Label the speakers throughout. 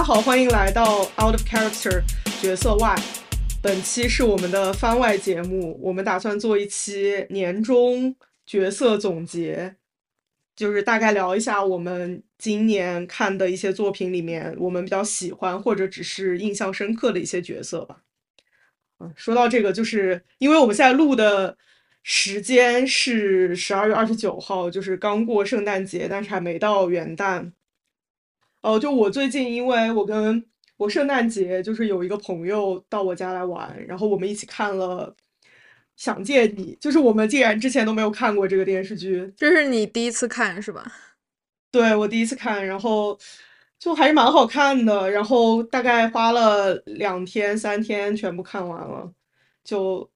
Speaker 1: 大家好，欢迎来到 Out of Character 角色外。本期是我们的番外节目，我们打算做一期年终角色总结，就是大概聊一下我们今年看的一些作品里面，我们比较喜欢或者只是印象深刻的一些角色吧。嗯，说到这个，就是因为我们现在录的时间是十二月二十九号，就是刚过圣诞节，但是还没到元旦。哦，就我最近，因为我跟我圣诞节就是有一个朋友到我家来玩，然后我们一起看了《想见你》，就是我们竟然之前都没有看过这个电视剧，
Speaker 2: 这是你第一次看是吧？
Speaker 1: 对，我第一次看，然后就还是蛮好看的，然后大概花了两天三天全部看完了，就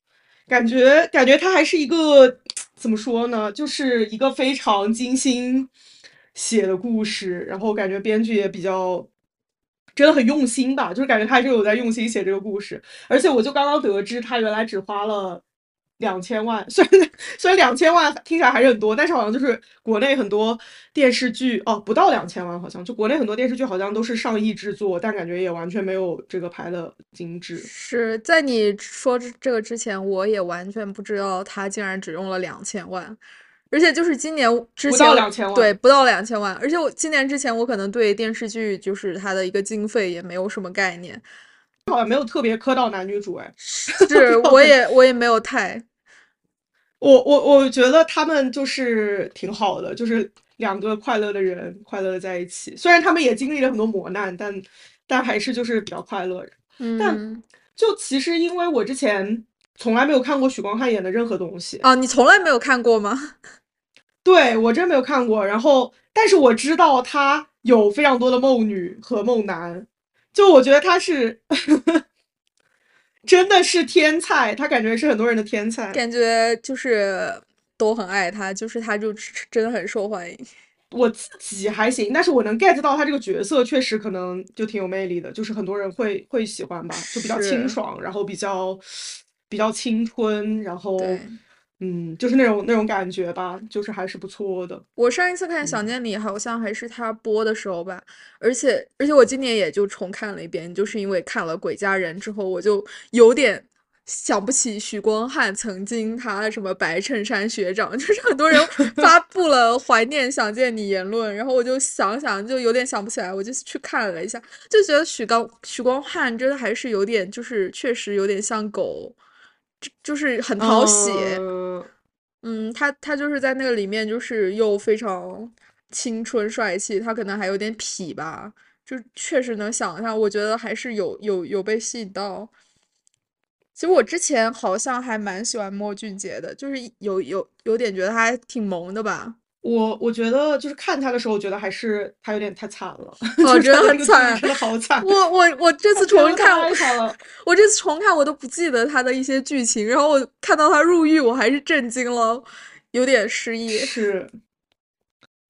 Speaker 1: 感觉感觉它还是一个怎么说呢，就是一个非常精心。写的故事，然后感觉编剧也比较真的很用心吧，就是感觉他是有在用心写这个故事。而且我就刚刚得知，他原来只花了两千万，虽然虽然两千万听起来还是很多，但是好像就是国内很多电视剧哦，不到两千万，好像就国内很多电视剧好像都是上亿制作，但感觉也完全没有这个拍的精致。
Speaker 2: 是在你说这个之前，我也完全不知道他竟然只用了两千万。而且就是今年之前，对，不到两千万。而且我今年之前，我可能对电视剧就是它的一个经费也没有什么概念，
Speaker 1: 好像没有特别磕到男女主哎。
Speaker 2: 是，我也我也没有太。
Speaker 1: 我我我觉得他们就是挺好的，就是两个快乐的人，快乐的在一起。虽然他们也经历了很多磨难，但但还是就是比较快乐。
Speaker 2: 嗯。
Speaker 1: 但就其实因为我之前从来没有看过许光汉演的任何东西
Speaker 2: 啊，你从来没有看过吗？
Speaker 1: 对我真没有看过，然后但是我知道他有非常多的梦女和梦男，就我觉得他是 真的是天才，他感觉是很多人的天才，
Speaker 2: 感觉就是都很爱他，就是他就真的很受欢迎。
Speaker 1: 我自己还行，但是我能 get 到他这个角色确实可能就挺有魅力的，就是很多人会会喜欢吧，就比较清爽，然后比较比较青春，然后。嗯，就是那种那种感觉吧，就是还是不错的。
Speaker 2: 我上一次看《想见你》好像还是他播的时候吧，而且而且我今年也就重看了一遍，就是因为看了《鬼家人》之后，我就有点想不起许光汉曾经他什么白衬衫学长，就是很多人发 布了怀念《想见你》言论，然后我就想想就有点想不起来，我就去看了一下，就觉得许光许光汉真的还是有点，就是确实有点像狗。就是很讨喜，嗯，他他就是在那个里面，就是又非常青春帅气，他可能还有点痞吧，就确实能想象，我觉得还是有有有被吸引到。其实我之前好像还蛮喜欢莫俊杰的，就是有有有点觉得他还挺萌的吧。
Speaker 1: 我我觉得就是看他的时候，我觉得还是他有点太惨了，
Speaker 2: 哦，真的很惨，
Speaker 1: 真的好惨。
Speaker 2: 我我我这次重看，
Speaker 1: 我
Speaker 2: 我这次重看我都不记得他的一些剧情，然后我看到他入狱，我还是震惊了，有点失忆。
Speaker 1: 是。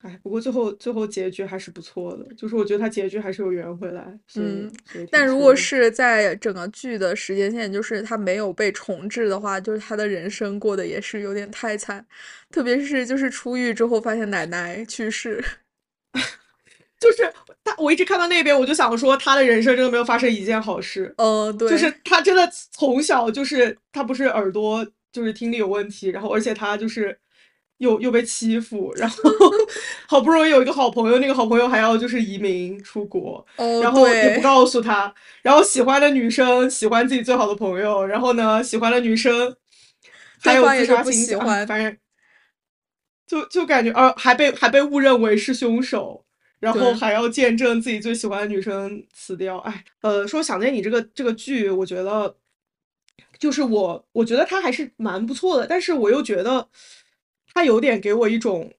Speaker 1: 哎，不过最后最后结局还是不错的，就是我觉得他结局还是有圆回来。
Speaker 2: 嗯，但如果是在整个剧的时间线，就是他没有被重置的话，就是他的人生过得也是有点太惨，特别是就是出狱之后发现奶奶去世，
Speaker 1: 就是他，我一直看到那边，我就想说他的人生真的没有发生一件好事。
Speaker 2: 嗯，对，
Speaker 1: 就是他真的从小就是他不是耳朵就是听力有问题，然后而且他就是。又又被欺负，然后好不容易有一个好朋友，那个好朋友还要就是移民出国，然后也不告诉他，然后喜欢的女生喜欢自己最好的朋友，然后呢，喜欢的女生还有自杀倾向，反正就就感觉呃，还被还被误认为是凶手，然后还要见证自己最喜欢的女生死掉，哎，呃，说想见你这个这个剧，我觉得就是我我觉得它还是蛮不错的，但是我又觉得。他有点给我一种，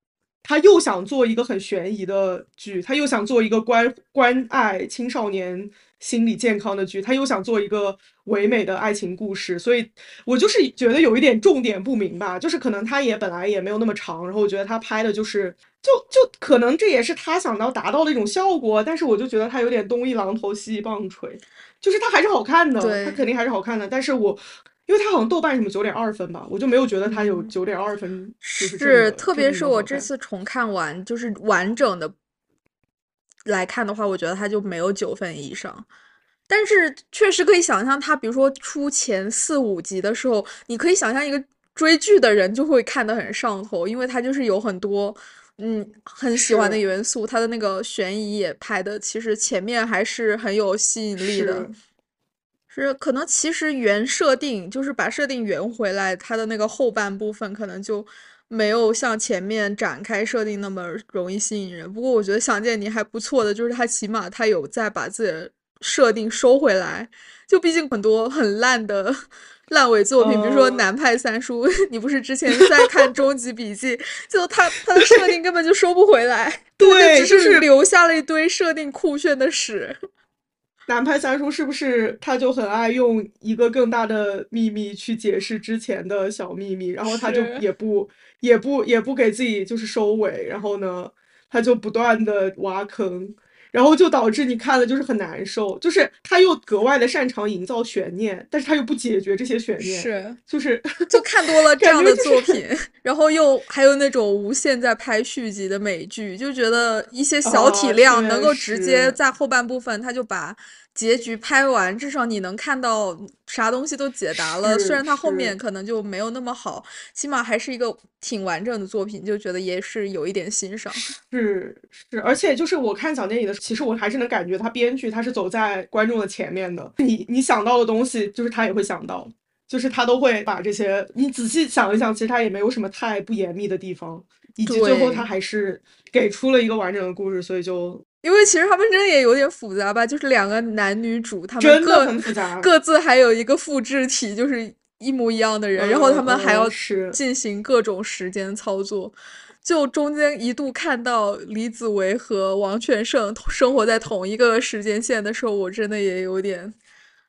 Speaker 1: 他又想做一个很悬疑的剧，他又想做一个关关爱青少年心理健康的剧，他又想做一个唯美的爱情故事，所以我就是觉得有一点重点不明吧，就是可能他也本来也没有那么长，然后我觉得他拍的就是就就可能这也是他想要达到的一种效果，但是我就觉得他有点东一榔头西一棒槌，就是他还是好看的，他肯定还是好看的，但是我。因为他好像豆瓣什么九点二分吧，我就没有觉得他有九点二分。是，
Speaker 2: 特别是我这次重看完，就是完整的来看的话，我觉得他就没有九分以上。但是确实可以想象，他比如说出前四五集的时候，你可以想象一个追剧的人就会看得很上头，因为他就是有很多嗯很喜欢的元素，他的那个悬疑也拍的，其实前面还是很有吸引力的。是可能其实原设定就是把设定圆回来，它的那个后半部分可能就没有像前面展开设定那么容易吸引人。不过我觉得《想见你》还不错的，就是它起码它有在把自己的设定收回来。就毕竟很多很烂的烂尾作品，比如说《南派三叔》，你不是之前在看《终极笔记》，就他他的设定根本就收不回来，
Speaker 1: 对，
Speaker 2: 只是留下了一堆设定酷炫的屎。
Speaker 1: 南派三叔是不是他就很爱用一个更大的秘密去解释之前的小秘密，然后他就也不也不也不给自己就是收尾，然后呢，他就不断的挖坑。然后就导致你看了就是很难受，就是他又格外的擅长营造悬念，但是他又不解决这些悬念，
Speaker 2: 是
Speaker 1: 就是
Speaker 2: 就看多了这样的作品，然后又还有那种无限在拍续集的美剧，就觉得一些小体量能够直接在后半部分他就把。结局拍完，至少你能看到啥东西都解答了。虽然它后面可能就没有那么好，起码还是一个挺完整的作品，就觉得也是有一点欣赏。
Speaker 1: 是是，而且就是我看小电影的，其实我还是能感觉他编剧他是走在观众的前面的。你你想到的东西，就是他也会想到，就是他都会把这些。你仔细想一想，其实他也没有什么太不严密的地方，以及最后他还是给出了一个完整的故事，所以就。
Speaker 2: 因为其实他们真的也有点复杂吧，就是两个男女主，他们各各自还有一个复制体，就是一模一样的人，然后他们还要进行各种时间操作。就中间一度看到李子维和王全胜生活在同一个时间线的时候，我真的也有点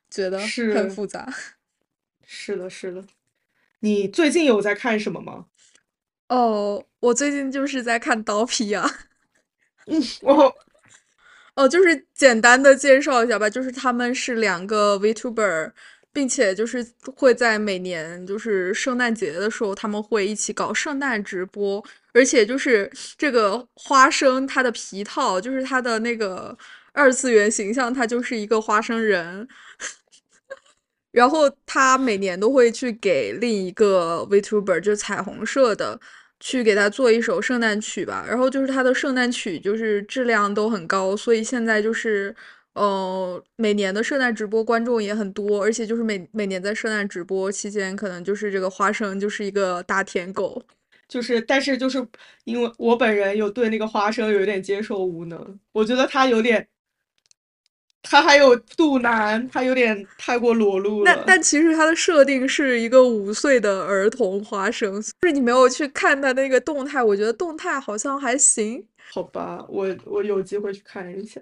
Speaker 2: 觉得很复杂。
Speaker 1: 是的，是的。你最近有在看什么吗？
Speaker 2: 哦，我最近就是在看《刀皮》啊。
Speaker 1: 嗯，我。
Speaker 2: 哦，就是简单的介绍一下吧，就是他们是两个 Vtuber，并且就是会在每年就是圣诞节的时候，他们会一起搞圣诞直播，而且就是这个花生它的皮套，就是它的那个二次元形象，它就是一个花生人，然后他每年都会去给另一个 Vtuber，就是彩虹社的。去给他做一首圣诞曲吧，然后就是他的圣诞曲就是质量都很高，所以现在就是，呃，每年的圣诞直播观众也很多，而且就是每每年在圣诞直播期间，可能就是这个花生就是一个大舔狗，
Speaker 1: 就是但是就是因为我本人有对那个花生有点接受无能，我觉得他有点。他还有肚腩，他有点太过裸露
Speaker 2: 了。但但其实他的设定是一个五岁的儿童花生，就是你没有去看他那个动态，我觉得动态好像还行。
Speaker 1: 好吧，我我有机会去看一下。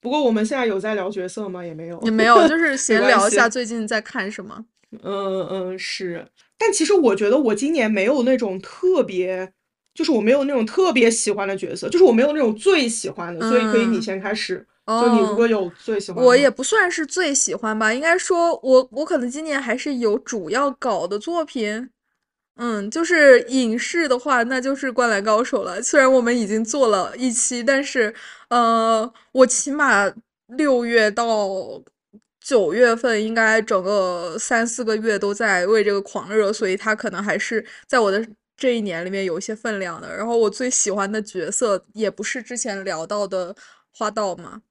Speaker 1: 不过我们现在有在聊角色吗？也没有，
Speaker 2: 也没有，就 是闲聊一下最近在看什么。
Speaker 1: 嗯嗯是，但其实我觉得我今年没有那种特别，就是我没有那种特别喜欢的角色，就是我没有那种最喜欢的，所以可以你先开始。就你如果有最喜欢，
Speaker 2: 我也不算是最喜欢吧，应该说，我我可能今年还是有主要搞的作品，嗯，就是影视的话，那就是《灌篮高手》了。虽然我们已经做了一期，但是，呃，我起码六月到九月份，应该整个三四个月都在为这个狂热，所以它可能还是在我的这一年里面有一些分量的。然后我最喜欢的角色，也不是之前聊到的。花道嘛，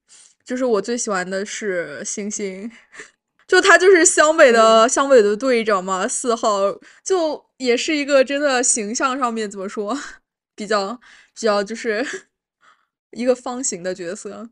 Speaker 2: 就是我最喜欢的是星星，就他就是湘北的湘北的队长嘛，四号就也是一个真的形象上面怎么说，比较比较就是 一个方形的角色，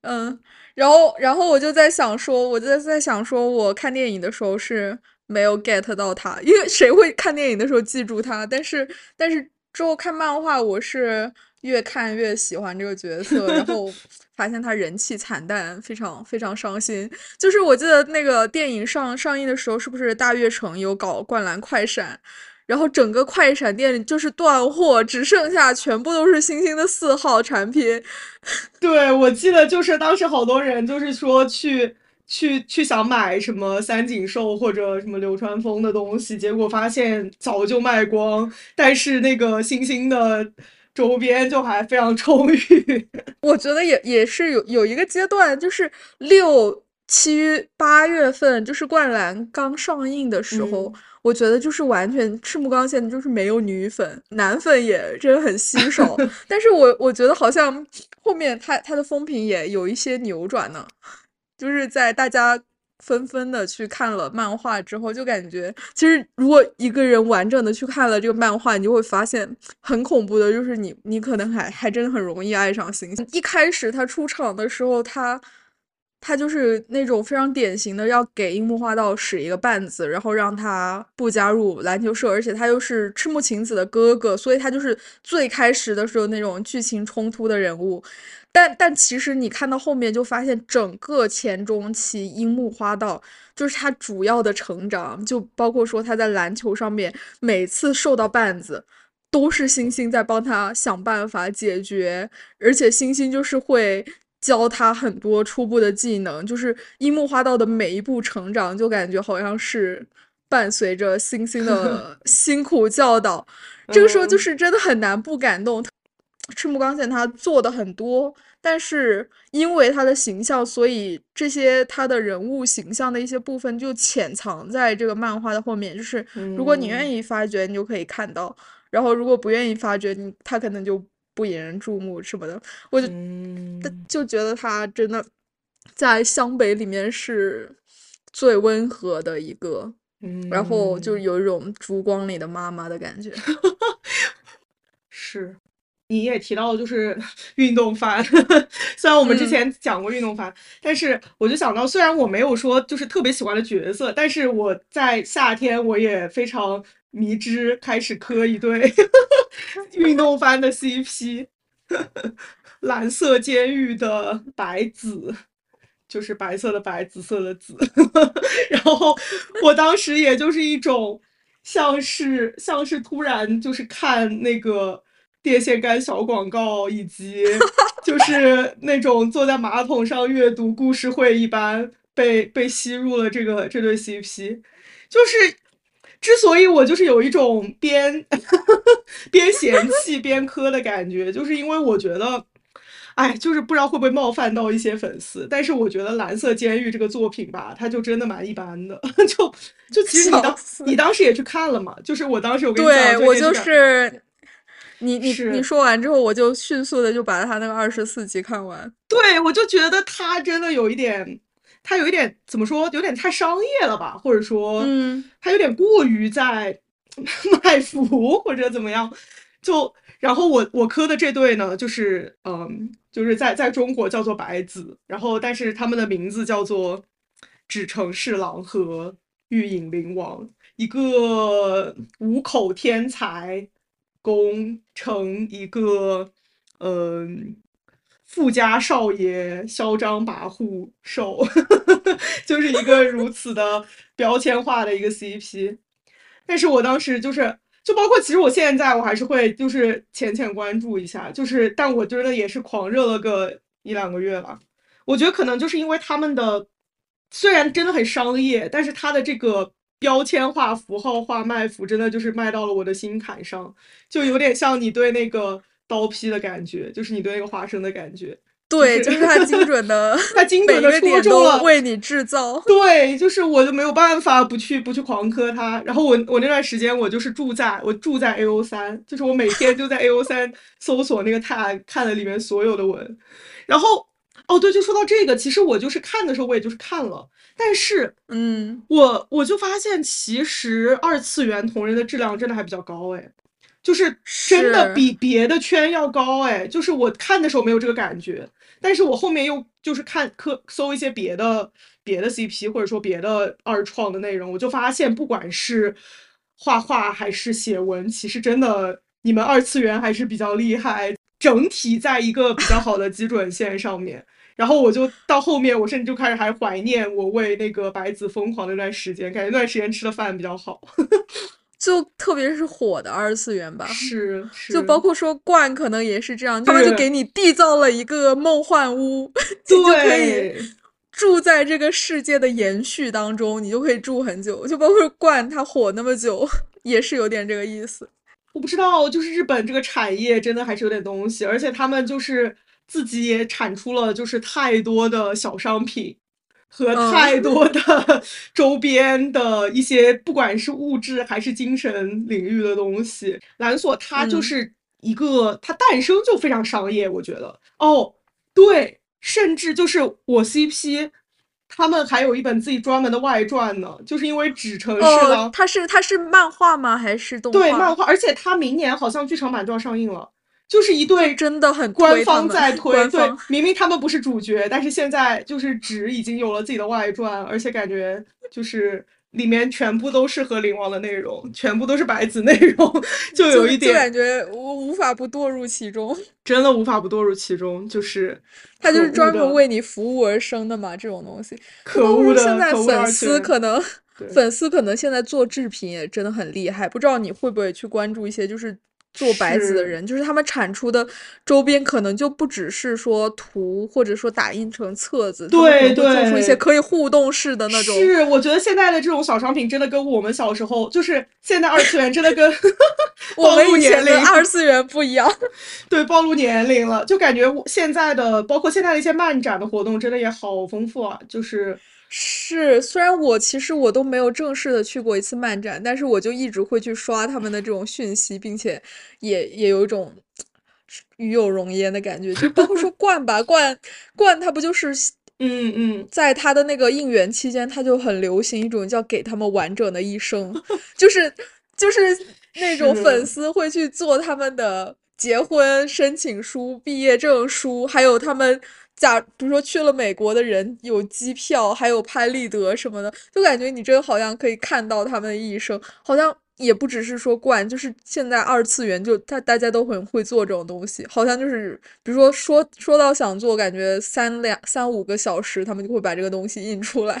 Speaker 2: 嗯，然后然后我就在想说，我就在在想说，我看电影的时候是没有 get 到他，因为谁会看电影的时候记住他？但是但是之后看漫画，我是。越看越喜欢这个角色，然后发现他人气惨淡，非常非常伤心。就是我记得那个电影上上映的时候，是不是大悦城有搞灌篮快闪，然后整个快闪店就是断货，只剩下全部都是星星的四号产品。
Speaker 1: 对，我记得就是当时好多人就是说去去去想买什么三井寿或者什么流川枫的东西，结果发现早就卖光，但是那个星星的。周边就还非常充裕。
Speaker 2: 我觉得也也是有有一个阶段，就是六七八月份，就是《灌篮》刚上映的时候，
Speaker 1: 嗯
Speaker 2: 我觉得就是完全赤木刚宪就是没有女粉，男粉也真的很稀少。但是我我觉得好像后面他他的风评也有一些扭转呢，就是在大家纷纷的去看了漫画之后，就感觉其实如果一个人完整的去看了这个漫画，你就会发现很恐怖的，就是你你可能还还真的很容易爱上星星。一开始他出场的时候，他。他就是那种非常典型的要给樱木花道使一个绊子，然后让他不加入篮球社，而且他又是赤木晴子的哥哥，所以他就是最开始的时候那种剧情冲突的人物。但但其实你看到后面就发现，整个前中期樱木花道就是他主要的成长，就包括说他在篮球上面每次受到绊子。都是星星在帮他想办法解决，而且星星就是会教他很多初步的技能，就是樱木花道的每一步成长，就感觉好像是伴随着星星的 辛苦教导。这个时候就是真的很难不感动。赤木刚宪他做的很多，但是因为他的形象，所以这些他的人物形象的一些部分就潜藏在这个漫画的后面。就是如果你愿意发掘，你就可以看到。然后，如果不愿意发掘，你他可能就不引人注目什么的。我就、
Speaker 1: 嗯、
Speaker 2: 就觉得他真的在湘北里面是最温和的一个，
Speaker 1: 嗯、
Speaker 2: 然后就有一种烛光里的妈妈的感觉。
Speaker 1: 是，你也提到就是 运动番，虽然我们之前讲过运动番，嗯、但是我就想到，虽然我没有说就是特别喜欢的角色，但是我在夏天我也非常。迷之开始磕一对 运动番的 CP，蓝色监狱的白子，就是白色的白，紫色的紫。然后我当时也就是一种像是像是突然就是看那个电线杆小广告，以及就是那种坐在马桶上阅读故事会一般被被吸入了这个这对 CP，就是。之所以我就是有一种边 边嫌弃边磕的感觉，就是因为我觉得，哎，就是不知道会不会冒犯到一些粉丝，但是我觉得《蓝色监狱》这个作品吧，它就真的蛮一般的，就就其实你当你当时也去看了嘛，就是我当时我跟你
Speaker 2: 讲，对我就是你你你说完之后，我就迅速的就把他那个二十四集看完，
Speaker 1: 对我就觉得他真的有一点。他有一点怎么说，有点太商业了吧，或者说，
Speaker 2: 嗯，
Speaker 1: 他有点过于在 卖腐或者怎么样。就然后我我磕的这对呢，就是嗯，就是在在中国叫做白子，然后但是他们的名字叫做纸城侍郎和玉影灵王，一个五口天才攻成一个嗯。富家少爷嚣张跋扈瘦，就是一个如此的标签化的一个 CP。但是我当时就是，就包括其实我现在我还是会就是浅浅关注一下，就是但我真的也是狂热了个一两个月了。我觉得可能就是因为他们的虽然真的很商业，但是他的这个标签化、符号化卖腐，真的就是卖到了我的心坎上，就有点像你对那个。刀劈的感觉，就是你对那个花生的感觉。
Speaker 2: 对，
Speaker 1: 就
Speaker 2: 就是是他精准的，
Speaker 1: 他精准的戳中了
Speaker 2: 为你制造。
Speaker 1: 对，就是我就没有办法不去不去狂磕他。然后我我那段时间我就是住在我住在 A O 三，就是我每天就在 A O 三 搜索那个 tag 看了里面所有的文。然后哦对，就说到这个，其实我就是看的时候我也就是看了，但是
Speaker 2: 嗯，
Speaker 1: 我我就发现其实二次元同人的质量真的还比较高哎。就是真的比别的圈要高哎，就是我看的时候没有这个感觉，但是我后面又就是看科搜一些别的别的 CP 或者说别的二创的内容，我就发现不管是画画还是写文，其实真的你们二次元还是比较厉害，整体在一个比较好的基准线上面。然后我就到后面，我甚至就开始还怀念我为那个白子疯狂那段时间，感觉那段时间吃的饭比较好。
Speaker 2: 就特别是火的二次元吧，
Speaker 1: 是，是
Speaker 2: 就包括说冠可能也是这样，他们就给你缔造了一个梦幻屋，你就可以
Speaker 1: 对，
Speaker 2: 住在这个世界的延续当中，你就可以住很久。就包括冠它火那么久，也是有点这个意思。
Speaker 1: 我不知道，就是日本这个产业真的还是有点东西，而且他们就是自己也产出了就是太多的小商品和太多的 周边的一些，不管是物质还是精神领域的东西。蓝锁它就是一个，它诞生就非常商业，我觉得。哦，对，甚至就是我 CP。他们还有一本自己专门的外传呢，就是因为纸城市了。
Speaker 2: 它是它是漫画吗？还是动画？
Speaker 1: 对，漫画，而且它明年好像剧场版就要上映了，就是一对
Speaker 2: 真的很
Speaker 1: 官方在
Speaker 2: 推。
Speaker 1: 对，明明他们不是主角，但是现在就是纸已经有了自己的外传，而且感觉就是。里面全部都是和灵王的内容，全部都是白子内容，就有一点
Speaker 2: 感觉我无法不堕入其中，
Speaker 1: 真的无法不堕入其中，就是
Speaker 2: 他就是专门为你服务而生的嘛，这种东西。
Speaker 1: 可恶的，
Speaker 2: 现在粉丝可能粉丝可能现在做制品也真的很厉害，不知道你会不会去关注一些就是。做白子的人，就是他们产出的周边可能就不只是说图，或者说打印成册子，
Speaker 1: 对对，
Speaker 2: 做出一些可以互动式的那种。
Speaker 1: 是，我觉得现在的这种小商品真的跟我们小时候，就是现在二次元真的跟
Speaker 2: 我们以前的二次元不一样。
Speaker 1: 对，暴露年龄了，就感觉现在的，包括现在的一些漫展的活动，真的也好丰富啊，就是。
Speaker 2: 是，虽然我其实我都没有正式的去过一次漫展，但是我就一直会去刷他们的这种讯息，并且也也有一种与有荣焉的感觉。就包括说冠吧，冠冠他不就是
Speaker 1: 嗯嗯，
Speaker 2: 在他的那个应援期间，他就很流行一种叫给他们完整的一生，就是就是那种粉丝会去做他们的结婚申请书、毕业证书，还有他们。假比如说去了美国的人有机票，还有拍立得什么的，就感觉你真好像可以看到他们的一生。好像也不只是说惯，就是现在二次元就大大家都很会做这种东西。好像就是比如说说说到想做，感觉三两三五个小时，他们就会把这个东西印出来。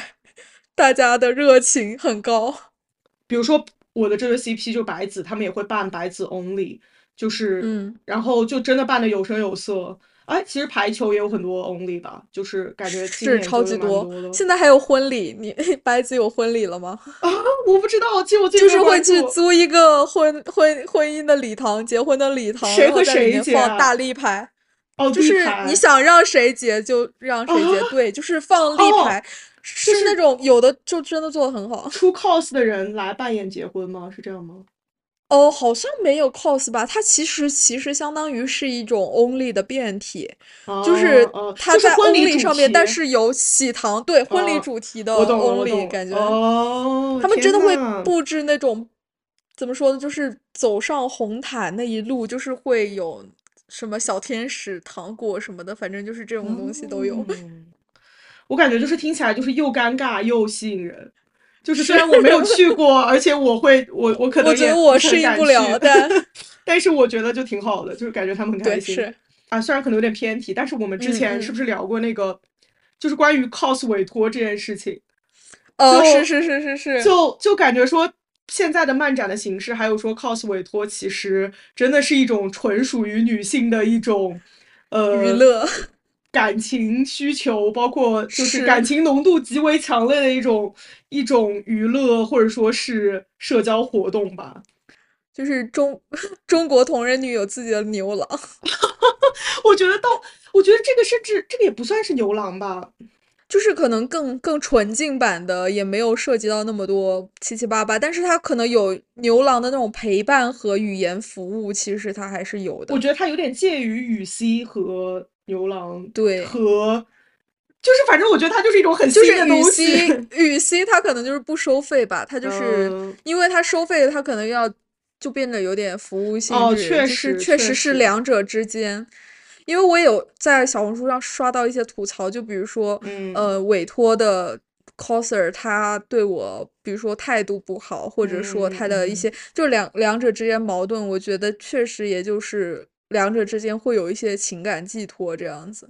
Speaker 2: 大家的热情很高。
Speaker 1: 比如说我的这个 CP 就白子，他们也会办白子 Only，就是
Speaker 2: 嗯，
Speaker 1: 然后就真的办的有声有色。哎，其实排球也有很多 only 吧，就是感觉
Speaker 2: 是超级多。现在还有婚礼，你 白子有婚礼了吗？
Speaker 1: 啊，我不知道，就
Speaker 2: 就是会去租一个婚婚婚姻的礼堂，结婚的礼堂，
Speaker 1: 谁和谁
Speaker 2: 结？放大立牌，
Speaker 1: 哦，
Speaker 2: 就是你想让谁结就让谁结，对，就是放立牌，是那种有的就真的做的很好。
Speaker 1: 出 cos 的人来扮演结婚吗？是这样吗？
Speaker 2: 哦，好像没有 cos 吧？它其实其实相当于是一种 only 的变体，就是它在 only 上面，但是有喜糖，对婚礼主题的 only 感觉。
Speaker 1: 哦，
Speaker 2: 他们真的会布置那种怎么说呢？就是走上红毯那一路，就是会有什么小天使、糖果什么的，反正就是这种东西都有。
Speaker 1: 我感觉就是听起来就是又尴尬又吸引人。就是虽然我没有去过，而且我会我我可能
Speaker 2: 我觉得我适应不了，
Speaker 1: 但 但是我觉得就挺好的，就是感觉他们很开心。
Speaker 2: 是
Speaker 1: 啊，虽然可能有点偏题，但是我们之前是不是聊过那个，就是关于 cos 委托这件事情？
Speaker 2: 哦，是是是是是，
Speaker 1: 就就感觉说现在的漫展的形式，还有说 cos 委托，其实真的是一种纯属于女性的一种呃
Speaker 2: 娱乐。
Speaker 1: 感情需求，包括就是感情浓度极为强烈的一种一种娱乐，或者说是社交活动吧。
Speaker 2: 就是中 中国同人女有自己的牛郎，
Speaker 1: 我觉得到，我觉得这个甚至这个也不算是牛郎吧，
Speaker 2: 就是可能更更纯净版的，也没有涉及到那么多七七八八，但是它可能有牛郎的那种陪伴和语言服务，其实它还是有的。
Speaker 1: 我觉得它有点介于雨 C 和。牛郎
Speaker 2: 对
Speaker 1: 和，就是反正我觉得它就是一种很
Speaker 2: 新
Speaker 1: 的东西。
Speaker 2: 雨溪雨溪它可能就是不收费吧，它就是因为它收费，它可能要就变得有点服务性质，就是确实是两者之间。因为我有在小红书上刷到一些吐槽，就比如说，呃，委托的 coser 他对我，比如说态度不好，或者说他的一些，就两两者之间矛盾，我觉得确实也就是。两者之间会有一些情感寄托，这样子。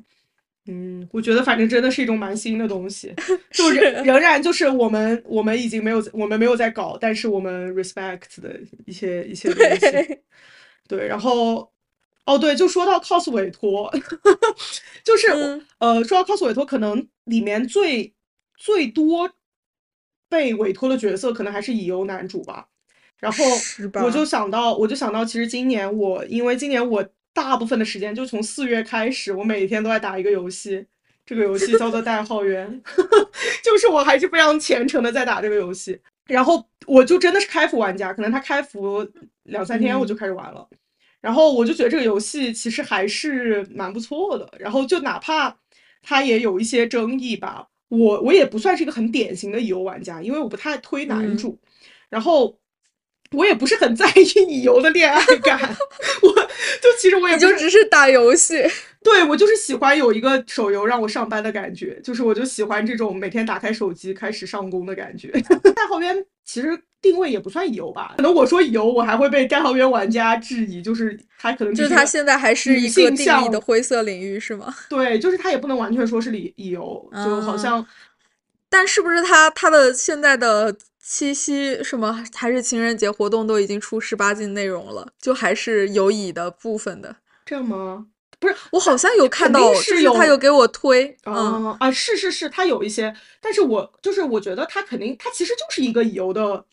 Speaker 1: 嗯，我觉得反正真的是一种蛮新的东西，就仍仍然就是我们我们已经没有我们没有在搞，但是我们 respect 的一些一些东西。对，然后哦对，就说到 cos 委托，就是呃说到 cos 委托，可能里面最最多被委托的角色，可能还是乙游男主吧。然后我就想到，我就想到，其实今年我因为今年我大部分的时间就从四月开始，我每天都在打一个游戏，这个游戏叫做代号员，就是我还是非常虔诚的在打这个游戏。然后我就真的是开服玩家，可能他开服两三天我就开始玩了。然后我就觉得这个游戏其实还是蛮不错的。然后就哪怕它也有一些争议吧，我我也不算是一个很典型的乙游玩家，因为我不太推男
Speaker 2: 嗯
Speaker 1: 主，然后我也不是很在意乙游的恋爱感，我就其实我也
Speaker 2: 你就只是打游戏，
Speaker 1: 对我就是喜欢有一个手游让我上班的感觉，就是我就喜欢这种每天打开手机开始上工的感觉。代号渊其实定位也不算乙游吧，可能我说乙游，我还会被代号渊玩家质疑，就是他可能
Speaker 2: 就是他现在还是一个定义的灰色领域，是吗？
Speaker 1: 对，就是他也不能完全说是乙乙游，就好
Speaker 2: 啊
Speaker 1: 像
Speaker 2: 但是不是他他的现在的七夕什么还是情人节活动都已经出十八禁内容了，就还是有乙的部分的。
Speaker 1: 这样吗？
Speaker 2: 我好像有看到，是
Speaker 1: 是有
Speaker 2: 他有给我推，嗯，
Speaker 1: 啊、啊，是是是，他有一些，但是我就是我觉得他肯定，他其实就是一个乙游的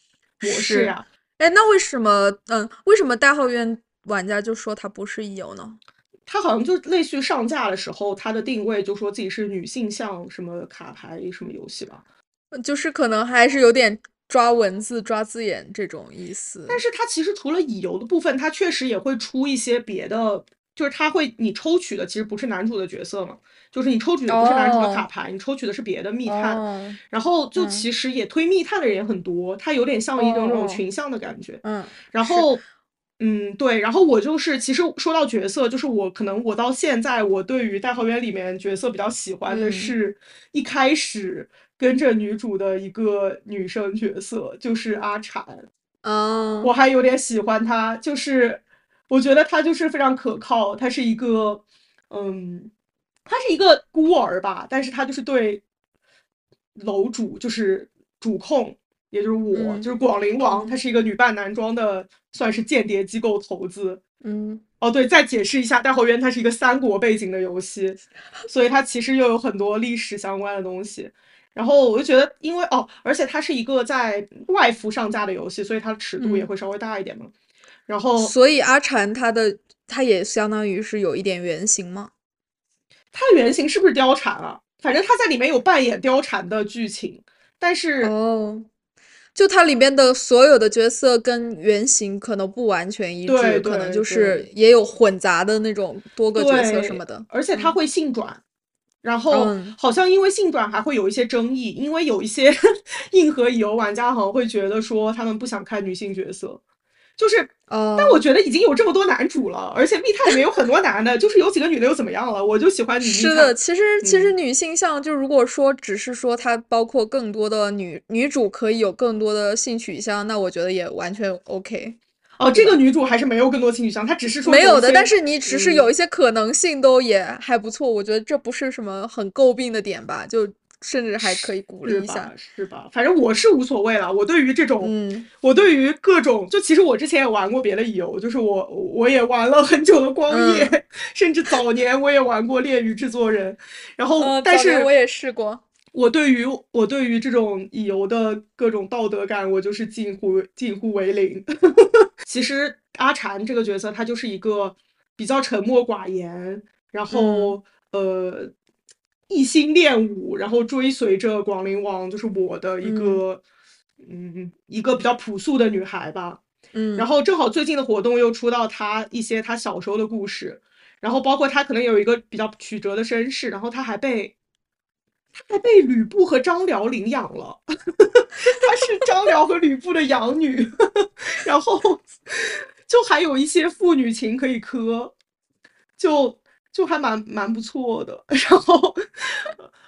Speaker 1: 模式
Speaker 2: 是
Speaker 1: 呀。
Speaker 2: 哎，那为什么，嗯，为什么代号院玩家就说它不是乙游呢？
Speaker 1: 它好像就类似于上架的时候，它的定位就说自己是女性向什么卡牌什么游戏吧。
Speaker 2: 就是可能还是有点抓文字、抓字眼这种意思。
Speaker 1: 但是它其实除了乙游的部分，它确实也会出一些别的，就是它会你抽取的其实不是男主的角色嘛，就是你抽取的不是男主的卡
Speaker 2: 哦
Speaker 1: 牌，你抽取的是别的密探。
Speaker 2: 哦，
Speaker 1: 然后就
Speaker 2: 嗯
Speaker 1: 其实也推密探的人也很多，它有点像一种那种群像的感觉。
Speaker 2: 嗯，是
Speaker 1: 然后，嗯，对，然后我就是，其实说到角色，就是我可能我到现在，我对于《代号渊》里面角色比较喜欢的
Speaker 2: 嗯
Speaker 1: 是一开始跟着女主的一个女生角色，就是阿蝉，
Speaker 2: 嗯，
Speaker 1: 我还有点喜欢她，就是我觉得她就是非常可靠，她是一个，嗯，她是一个孤儿吧，但是她就是对楼主，就是主控。也就是我，
Speaker 2: 嗯
Speaker 1: 就是广陵王，
Speaker 2: 嗯
Speaker 1: 她是一个女扮男装的，算是间谍机构投资。
Speaker 2: 嗯
Speaker 1: 哦，对，再解释一下，《代号渊》它是一个三国背景的游戏，所以它其实又有很多历史相关的东西。然后我就觉得，因为哦，而且它是一个在外服上架的游戏，所以它的尺度也
Speaker 2: 嗯
Speaker 1: 会稍微大一点嘛。然后
Speaker 2: 所以阿蝉他的他也相当于是有一点原型吗？
Speaker 1: 它的原型是不是貂蝉啊？反正它在里面有扮演貂蝉的剧情，但是
Speaker 2: 哦，就它里面的所有的角色跟原型可能不完全一致，可能就是也有混杂的那种多个角色什么的。
Speaker 1: 而且它
Speaker 2: 嗯
Speaker 1: 会性转，然后
Speaker 2: 嗯
Speaker 1: 好像因为性转还会有一些争议，因为有一些 硬核乙游玩家好像会觉得说他们不想看女性角色，就是，
Speaker 2: 哦，
Speaker 1: 但我觉得已经有这么多男主了，而且密探里面有很多男的，就是有几个女的又怎么样了？我就喜欢女
Speaker 2: 是的，其实其
Speaker 1: 嗯
Speaker 2: 实女性向就如果说只是说它包括更多的女女主可以有更多的性取向，那我觉得也完全 OK。
Speaker 1: 哦，这个女主还是没有更多性取向，她只是说
Speaker 2: 没有的，但是你只是
Speaker 1: 嗯
Speaker 2: 有一些可能性都也还不错，我觉得这不是什么很诟病的点吧，就甚至还可以鼓励一下。？
Speaker 1: 是吧？反正我是无所谓了。我对于这种，
Speaker 2: 嗯
Speaker 1: 我对于各种，就其实我之前也玩过别的乙游，就是我我也玩了很久的光夜，
Speaker 2: 嗯
Speaker 1: 甚至早年我也玩过恋与制作人。然后，
Speaker 2: 呃，
Speaker 1: 但是
Speaker 2: 我也试过。
Speaker 1: 我对于我对于这种乙游的各种道德感，我就是近乎近乎为零。其实阿蝉这个角色，他就是一个比较沉默寡言，然后、呃一心练武，然后追随着广陵王，就是我的一个嗯一个比较朴素的女孩吧。
Speaker 2: 嗯，
Speaker 1: 然后正好最近的活动又出到她一些她小时候的故事，然后包括她可能有一个比较曲折的身世，然后她还被她还被吕布和张辽领养了，她是张辽和吕布的养女，然后就还有一些父女情可以磕，就就还蛮蛮不错的，然后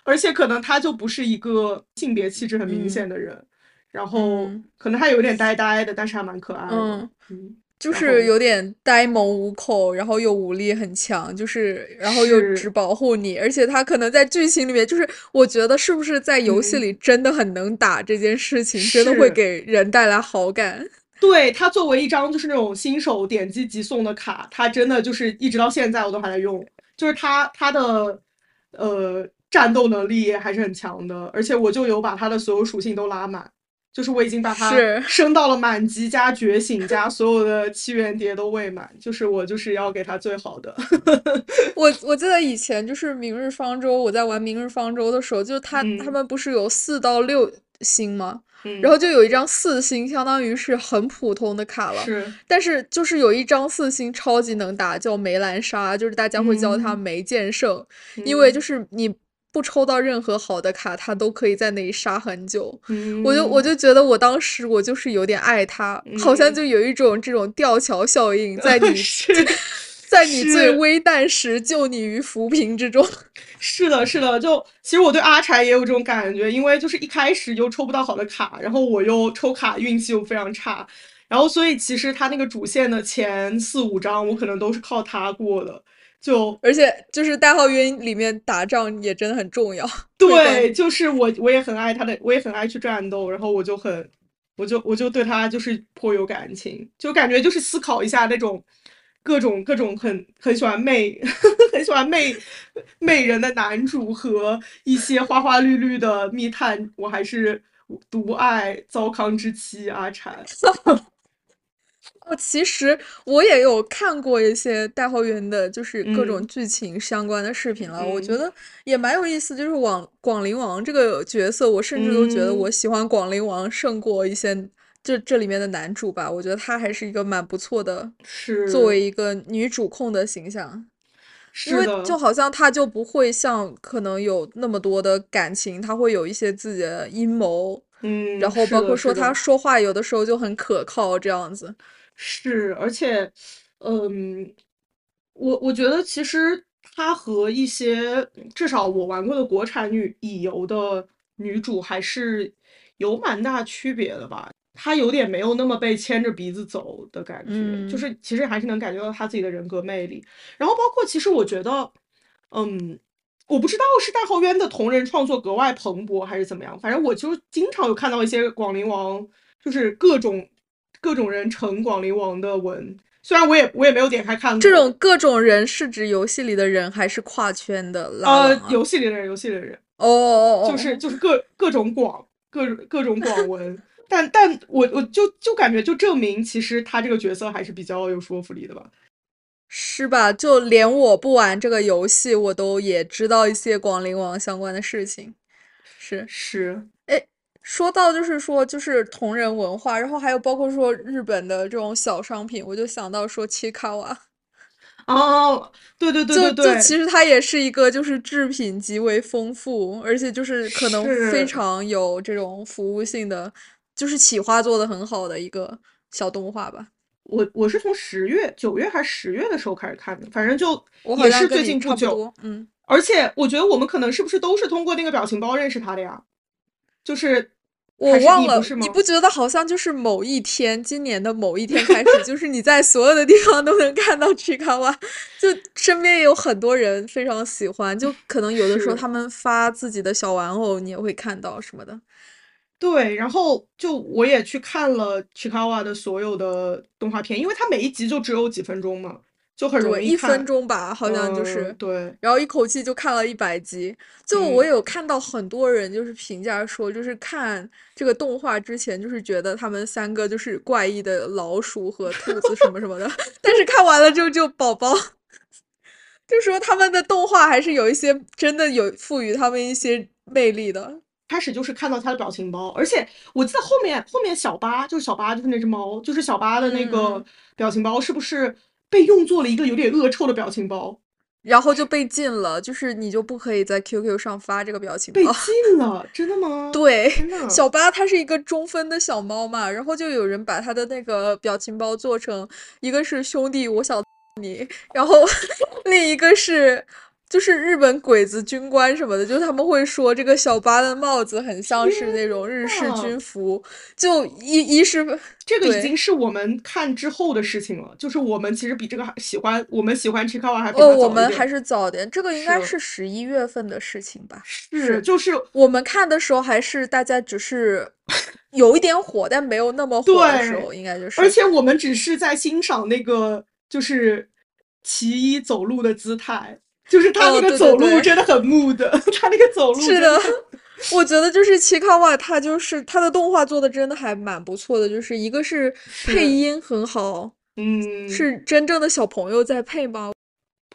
Speaker 1: 而且可能他就不是一个性别气质很明
Speaker 2: 嗯
Speaker 1: 显的人。然后
Speaker 2: 嗯
Speaker 1: 可能还有点呆呆的，但是还蛮可爱的。
Speaker 2: 嗯
Speaker 1: 嗯，
Speaker 2: 就是有点呆萌无口，然后又武力很强，就是然后又只保护你，而且他可能在剧情里面，就是我觉得是不是在游戏
Speaker 1: 嗯
Speaker 2: 里真的很能打这件事情，真的会给人带来好感。
Speaker 1: 对他作为一张就是那种新手点击即送的卡，他真的就是一直到现在我都还在用，就是他他的呃战斗能力还是很强的，而且我就有把他的所有属性都拉满。就是我已经把它
Speaker 2: 是
Speaker 1: 升到了满级加觉醒加所有的七元碟都未满，就是我就是要给他最好的。
Speaker 2: 我我记得以前就是《明日方舟》，我在玩《明日方舟》的时候，就是他、
Speaker 1: 嗯
Speaker 2: 他们不是有四到六星吗？
Speaker 1: 嗯，
Speaker 2: 然后就有一张四星，相当于是很普通的卡了。
Speaker 1: 是
Speaker 2: 但是就是有一张四星超级能打，叫梅兰莎，就是大家会叫它
Speaker 1: 嗯
Speaker 2: 梅剑圣，因为
Speaker 1: 嗯
Speaker 2: 就是你不抽到任何好的卡，他都可以在那里杀很久。
Speaker 1: 嗯，
Speaker 2: 我就我就觉得我当时我就是有点爱他，好像
Speaker 1: 嗯
Speaker 2: 就有一种这种吊桥效应，在你
Speaker 1: 是
Speaker 2: 在你最危难时救你于浮萍之中。
Speaker 1: 是的，是的，就其实我对阿柴也有这种感觉，因为就是一开始又抽不到好的卡，然后我又抽卡运气又非常差，然后所以其实他那个主线的前四五章我可能都是靠他过的，就
Speaker 2: 而且就是代号晕里面打仗也真的很重要。
Speaker 1: 对，就是我我也很爱他的，我也很爱去战斗，然后我就很，我就我就对他就是颇有感情，就感觉就是思考一下那种各种各种很很喜欢媚 很喜欢媚媚人的男主和一些花花绿绿的密探，我还是独爱糟糠之妻阿柴。
Speaker 2: 哦，其实我也有看过一些代号员的，就是各种
Speaker 1: 嗯
Speaker 2: 剧情相关的视频了，我觉
Speaker 1: 嗯
Speaker 2: 得也蛮有意思。就是广广陵王这个角色，我甚至都觉得
Speaker 1: 嗯
Speaker 2: 我喜欢广陵王胜过一些这这里面的男主吧。我觉得他还是一个蛮不错的，
Speaker 1: 是
Speaker 2: 作为一个女主控的形象。因为就好像他就不会像可能有那么多的感情，他会有一些自己的阴谋，
Speaker 1: 嗯，
Speaker 2: 然后包括说他说话有的时候就很可靠这样子。
Speaker 1: 是，而且，嗯，我我觉得其实她和一些至少我玩过的国产女乙游的女主还是有蛮大区别的吧。她有点没有那么被牵着鼻子走的感觉，就
Speaker 2: 嗯
Speaker 1: 是其实还是能感觉到她自己的人格魅力。然后包括其实我觉得，嗯，我不知道是大号渊的同人创作格外蓬勃还是怎么样，反正我就经常有看到一些广陵王，就是各种各种人成广陵王的文，虽然我也我也没有点开看过。
Speaker 2: 这种各种人是指游戏里的人还是跨圈的拉
Speaker 1: 呃？游戏里的人，游戏里的人，
Speaker 2: 哦哦哦，
Speaker 1: 就是就是各各种广各各种广文，但但我我就就感觉就证明其实他这个角色还是比较有说服力的吧。
Speaker 2: 是吧？就连我不玩这个游戏，我都也知道一些广陵王相关的事情。是，
Speaker 1: 是，
Speaker 2: 说到就是说就是同人文化，然后还有包括说日本的这种小商品，我就想到说七卡瓦，
Speaker 1: 哦，对对对
Speaker 2: 就
Speaker 1: 对对，
Speaker 2: 就其实它也是一个就是制品极为丰富，而且就是可能非常有这种服务性的，就是企划做的很好的一个小动画吧。
Speaker 1: 我我是从十月、九月还是十月的时候开始看的，反正就
Speaker 2: 我好
Speaker 1: 也是最近不久。
Speaker 2: 差不多，嗯。
Speaker 1: 而且我觉得我们可能是不是都是通过那个表情包认识他的呀？就是
Speaker 2: 我忘了，
Speaker 1: 你不
Speaker 2: 觉得好像就是某一天，今年的某一天开始，就是你在所有的地方都能看到 Chikawa，就身边也有很多人非常喜欢，就可能有的时候他们发自己的小玩偶，你也会看到什么的。
Speaker 1: 对，然后就我也去看了 Chikawa 的所有的动画片，因为它每一集就只有几分钟嘛，就很容
Speaker 2: 对，
Speaker 1: 易
Speaker 2: 一分。钟吧，好像就是。
Speaker 1: 嗯对，
Speaker 2: 然后一口气就看了一百集，就我
Speaker 1: 嗯
Speaker 2: 有看到很多人就是评价说，就是看这个动画之前，就是觉得他们三个就是怪异的老鼠和兔子什么什么的，但是看完了之后就宝宝，就说他们的动画还是有一些真的有赋予他们一些魅力的。
Speaker 1: 开始就是看到他的表情包，而且我记得后面后面小八就是小八就是那只猫，就是小八的那个
Speaker 2: 嗯
Speaker 1: 表情包是不是被用作了一个有点恶臭的表情包？
Speaker 2: 然后就被禁了，就是你就不可以在 QQ 上发这个表情包被。
Speaker 1: 禁了，真的吗？
Speaker 2: 对，小八它是一个中分的小猫嘛，然后就有人把它的那个表情包做成一个是兄弟我想 你，然后 另一个是就是日本鬼子军官什么的，就他们会说这个小巴的帽子很像是那种日式军服，就一一是
Speaker 1: 这个已经是我们看之后的事情了，就是我们其实比这个还喜欢，我们喜欢 Chikawa 还比
Speaker 2: 哦，
Speaker 1: 他早一点
Speaker 2: 我们还是早点，这个应该
Speaker 1: 是
Speaker 2: 是十一月份的事情吧。
Speaker 1: 是就是
Speaker 2: 我们看的时候还是大家只是有一点火，但没有那么火的时
Speaker 1: 对
Speaker 2: 候，应该就是。
Speaker 1: 而且我们只是在欣赏那个就是其一走路的姿态，就是他那个走路真的很木的，他那个走路
Speaker 2: 是的，我觉得就是奇卡瓦，他就是他的动画做的真的还蛮不错的，就是一个是配音很好，
Speaker 1: 嗯，
Speaker 2: 是真正的小朋友在配吗？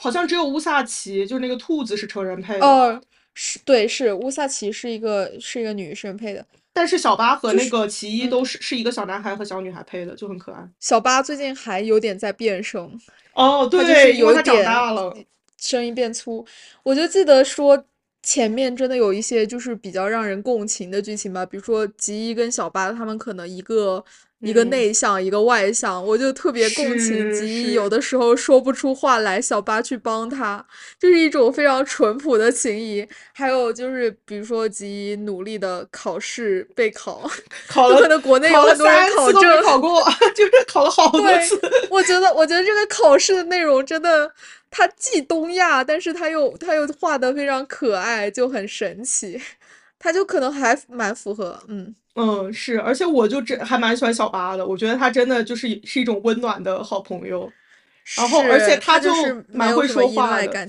Speaker 1: 好像只有乌萨奇，就是那个兔子是成人配的。
Speaker 2: 哦，是对，是乌萨奇是一个是一个女生配的，
Speaker 1: 但是小巴和那个奇一都是是一个小男孩和小女孩配的，就很可爱。
Speaker 2: 小巴最近还有点在变声，
Speaker 1: 哦，
Speaker 2: 他就是
Speaker 1: 对，因为
Speaker 2: 有
Speaker 1: 他长大了。
Speaker 2: 声音变粗。我就记得说前面真的有一些就是比较让人共情的剧情吧，比如说吉一跟小八他们可能一个。一个
Speaker 1: 嗯
Speaker 2: 内向，一个外向，我就特别共情
Speaker 1: 是
Speaker 2: 吉一，
Speaker 1: 是
Speaker 2: 有的时候说不出话来，小八去帮他，就是一种非常淳朴的情谊。还有就是，比如说吉一努力的考试备考，
Speaker 1: 考了
Speaker 2: 就可能国内有很多人考证，
Speaker 1: 考过，就是考了好多次。
Speaker 2: 我觉得，我觉得这个考试的内容真的，它既东亚，但是它又它又画的非常可爱，就很神奇。它就可能还蛮符合，嗯，
Speaker 1: 嗯，是，而且我就真还蛮喜欢小八的，我觉得他真的就是是一种温暖的好朋友。然后而且
Speaker 2: 是
Speaker 1: 他就
Speaker 2: 就是
Speaker 1: 蛮会说话的。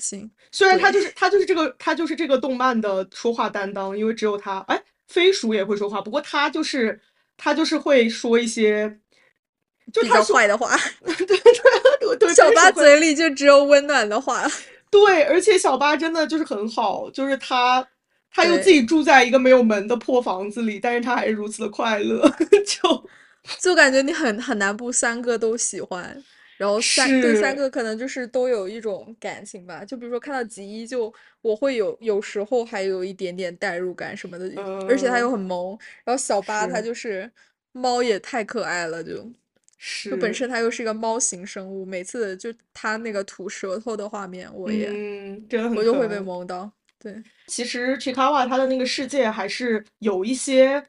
Speaker 1: 虽然他就是他就是这个他就是这个动漫的说话担当，因为只有他，哎，飞鼠也会说话，不过他就是他就是会说一些，就
Speaker 2: 比
Speaker 1: 他说
Speaker 2: 较坏的话，
Speaker 1: 对对对，
Speaker 2: 小八
Speaker 1: 会
Speaker 2: 嘴里就只有温暖的话。
Speaker 1: 对，而且小八真的就是很好，就是他，他又自己住在一个没有门的破房子里，但是他还是如此的快乐，就
Speaker 2: 就感觉你很很难不三个都喜欢，然后三对三个可能就是都有一种感情吧。就比如说看到吉一就，我会有有时候还有一点点代入感什么的，而且他又
Speaker 1: 嗯
Speaker 2: 很萌。然后小八他就是猫也太可爱了，就就本，身它又是一个猫型生物，每次就它那个吐舌头的画面，我也
Speaker 1: 嗯，真的很
Speaker 2: 我就会被。萌到。对，
Speaker 1: 其实 Chikawa 他的那个世界还是有一些，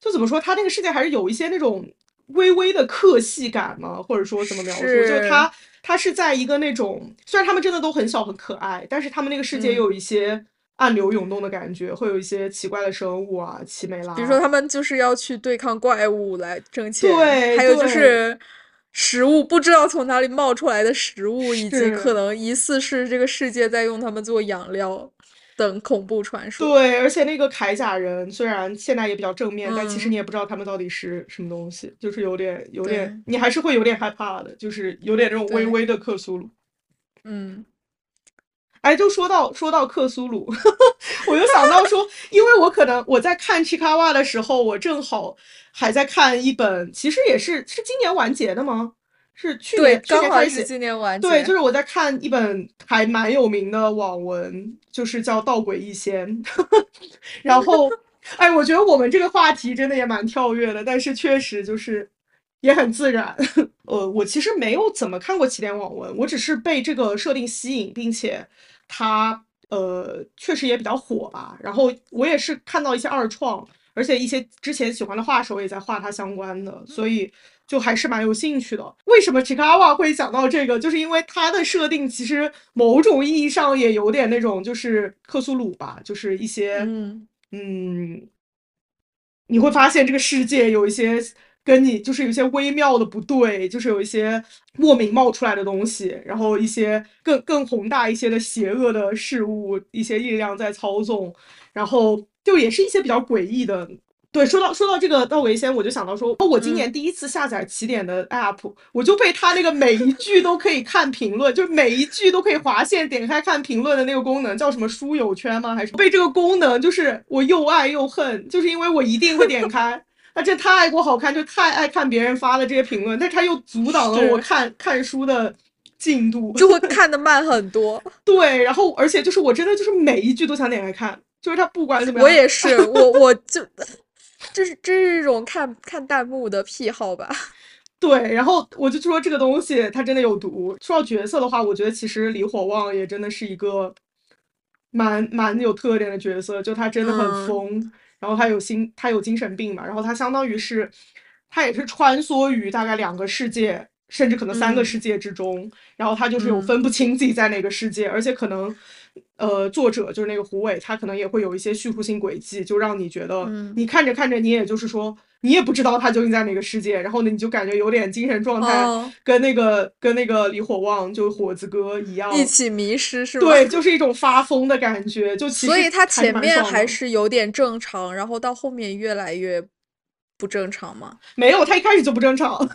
Speaker 1: 就怎么说，他那个世界还是有一些那种微微的客系感嘛，或者说怎么描述，就是
Speaker 2: 是
Speaker 1: 他他是在一个那种，虽然他们真的都很小很可爱，但是他们那个世界
Speaker 2: 嗯。
Speaker 1: 有一些暗流涌动的感觉，会有一些奇怪的生物啊，奇美拉，
Speaker 2: 比如说他们就是要去对抗怪物来挣钱，
Speaker 1: 对
Speaker 2: 还有就是食物不知道从哪里冒出来的食物，以及可能疑似是这个世界在用它们做养料等恐怖传说。
Speaker 1: 对，而且那个铠甲人虽然现在也比较正面，但其实
Speaker 2: 嗯
Speaker 1: 你也不知道他们到底是什么东西，就是有点有点，你还是会有点害怕的，就是有点这种微微的克苏鲁。
Speaker 2: 嗯，
Speaker 1: 哎，就说到说到克苏鲁，我就想到说，因为我可能我在看 Chikawa 的时候，我正好还在看一本，其实也是是今年完结的吗？是去，年
Speaker 2: 刚
Speaker 1: 开始
Speaker 2: 今年完
Speaker 1: 对，就是我在看一本还蛮有名的网文，就是叫《道诡异仙》，然后，哎，我觉得我们这个话题真的也蛮跳跃的，但是确实就是也很自然。呃，我其实没有怎么看过起点网文，我只是被这个设定吸引，并且它呃确实也比较火吧。然后我也是看到一些二创，而且一些之前喜欢的画手也在画它相关的，所以就还是蛮有兴趣的。为什么 Chikawa 会想到这个？就是因为它的设定其实某种意义上也有点那种就是克苏鲁吧，就是一些
Speaker 2: 嗯，
Speaker 1: 嗯，你会发现这个世界有一些跟你就是有一些微妙的不对，就是有一些莫名冒出来的东西，然后一些更更宏大一些的邪恶的事物，一些力量在操纵，然后就也是一些比较诡异的。对，说到说到这个道维先，我就想到说，哦我今年第一次下载起点的 app，我就被它那个每一句都可以看评论，就是每一句都可以划线点开看评论的那个功能，叫什么书友圈吗？还是被这个功能，就是我又爱又恨，就是因为我一定会点开，它这太过好看，就太爱看别人发的这些评论，但是它又阻挡了我看看书的进度，
Speaker 2: 就会看得慢很多。
Speaker 1: 对，然后而且就是我真的就是每一句都想点开看，就是它不管怎么样，
Speaker 2: 我也是，我我就这是这是一种看看弹幕的癖好吧。
Speaker 1: 对，然后我就说这个东西它真的有毒。说到角色的话，我觉得其实李火旺也真的是一个蛮蛮有特点的角色，就他真的很
Speaker 2: 嗯
Speaker 1: 疯，然后他有心他有精神病嘛，然后他相当于是他也是穿梭于大概两个世界，甚至可能三个
Speaker 2: 嗯
Speaker 1: 世界之中，然后他就是有
Speaker 2: 嗯
Speaker 1: 分不清自己在哪个世界，而且可能。呃，作者就是那个胡伟，他可能也会有一些叙述性轨迹，就让你觉得，
Speaker 2: 嗯
Speaker 1: 你看着看着，你也就是说，你也不知道他究竟在哪个世界，然后呢，你就感觉有点精神状态跟那个跟那个李火旺就火子哥一样，
Speaker 2: 一起迷失是吧？
Speaker 1: 对，就是一种发疯的感觉，就
Speaker 2: 所以他前面
Speaker 1: 还
Speaker 2: 是有点正常，然后到后面越来越。不正常吗？
Speaker 1: 没有，他一开始就不正常。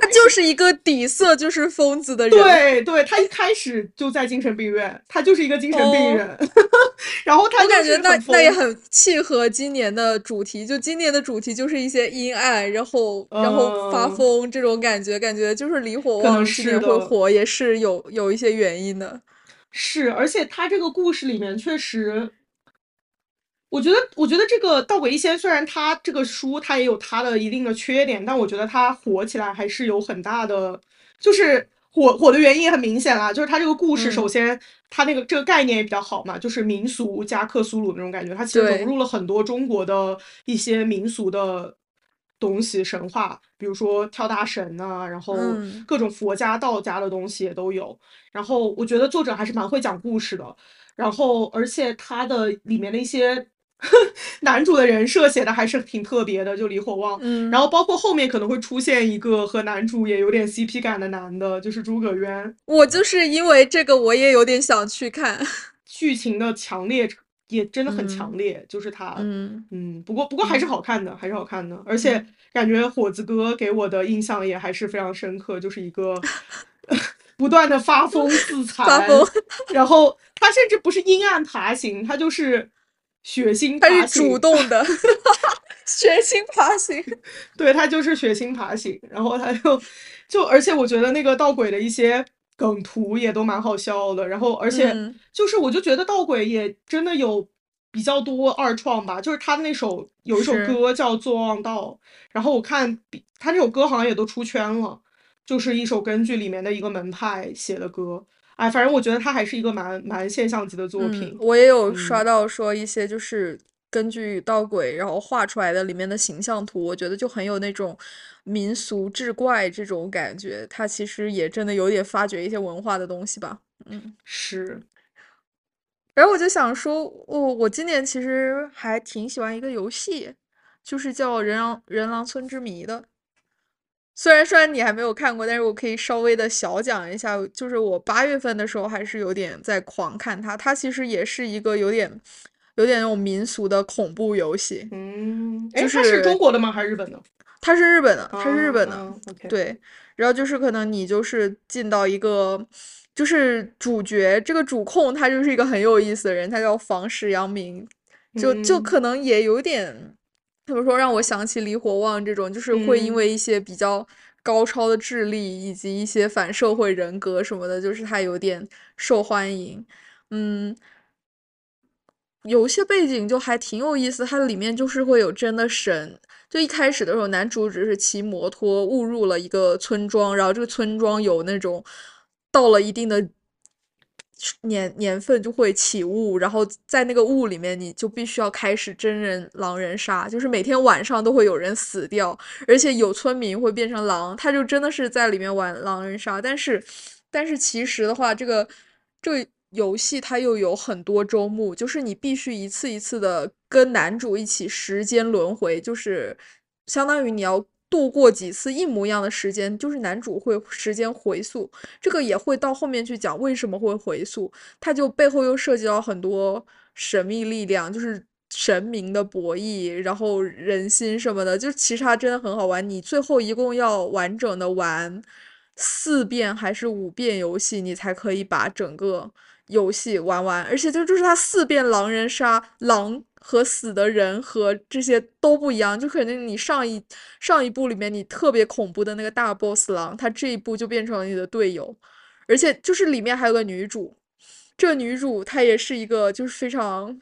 Speaker 2: 他就是一个底色就是疯子的人。
Speaker 1: 对对，他一开始就在精神病院，他就是一个精神病人。然后他
Speaker 2: 我感觉那那也很契合今年的主题，就今年的主题就是一些阴暗，然后然后发疯这种感觉，感觉就是离火旺今年会火也是有有一些原因的。
Speaker 1: 是，而且他这个故事里面确实。我觉得，我觉得这个《道诡异仙》虽然它这个书它也有它的一定的缺点，但我觉得它火起来还是有很大的，就是火火的原因也很明显啦。就是它这个故事，首先它那个这个概念也比较好嘛，就是民俗加克苏鲁那种感觉，它其实融入了很多中国的一些民俗的东西、神话，比如说跳大神啊，然后各种佛家、道家的东西也都有。然后我觉得作者还是蛮会讲故事的，然后而且它的里面的一些。男主的人设写的还是挺特别的，就李火旺。嗯，然后包括后面可能会出现一个和男主也有点 CP 感的男的，就是诸葛渊。
Speaker 2: 我就是因为这个，我也有点想去看。
Speaker 1: 剧情的强烈也真的很强烈，就是他。嗯嗯，不过不过还是好看的，还是好看的。而且感觉火子哥给我的印象也还是非常深刻，就是一个 不断的发疯自残，然后他甚至不是阴暗爬行，他就是。血腥，
Speaker 2: 他是主动的，血腥爬行，
Speaker 1: 对他就是血腥爬行，然后他就就，而且我觉得那个盗鬼的一些梗图也都蛮好笑的，然后而且就是我就觉得盗鬼也真的有比较多二创吧，就是他的那首有一首歌叫《坐忘道》，然后我看他这首歌好像也都出圈了，就是一首根据里面的一个门派写的歌。哎，反正我觉得它还是一个蛮蛮现象级的作品。
Speaker 2: 我也有刷到说一些就是根据道轨然后画出来的里面的形象图，我觉得就很有那种民俗志怪这种感觉。他其实也真的有点发掘一些文化的东西吧。嗯，
Speaker 1: 是。
Speaker 2: 然后我就想说，我我今年其实还挺喜欢一个游戏，就是叫《人狼人狼村之谜》的。虽然虽然你还没有看过，但是我可以稍微的小讲一下，就是我八月份的时候还是有点在狂看它。它其实也是一个有点有点那种民俗的恐怖游戏。
Speaker 1: 嗯，
Speaker 2: 就
Speaker 1: 是中国的吗？还是日本的？
Speaker 2: 它是日本的，它是日本的。对，然后就是可能你就是进到一个，就是主角这个主控他就是一个很有意思的人，他叫房石阳明，就就可能也有点。怎么说让我想起李火旺这种，就是会因为一些比较高超的智力以及一些反社会人格什么的，就是他有点受欢迎。嗯，有一些背景就还挺有意思，它里面就是会有真的神。就一开始的时候，男主只是骑摩托误入了一个村庄，然后这个村庄有那种到了一定的。年年份就会起雾，然后在那个雾里面，你就必须要开始真人狼人杀，就是每天晚上都会有人死掉，而且有村民会变成狼，他就真的是在里面玩狼人杀。但是，但是其实的话，这个这个游戏它又有很多周目，就是你必须一次一次的跟男主一起时间轮回，就是相当于你要。度过几次一模一样的时间，就是男主会时间回溯，这个也会到后面去讲为什么会回溯，他就背后又涉及到很多神秘力量，就是神明的博弈，然后人心什么的，就其实它真的很好玩。你最后一共要完整的玩四遍还是五遍游戏，你才可以把整个游戏玩完，而且就就是它四遍狼人杀狼。和死的人和这些都不一样，就可能你上一上一部里面你特别恐怖的那个大 boss 狼，他这一部就变成了你的队友，而且就是里面还有个女主，这个女主她也是一个就是非常，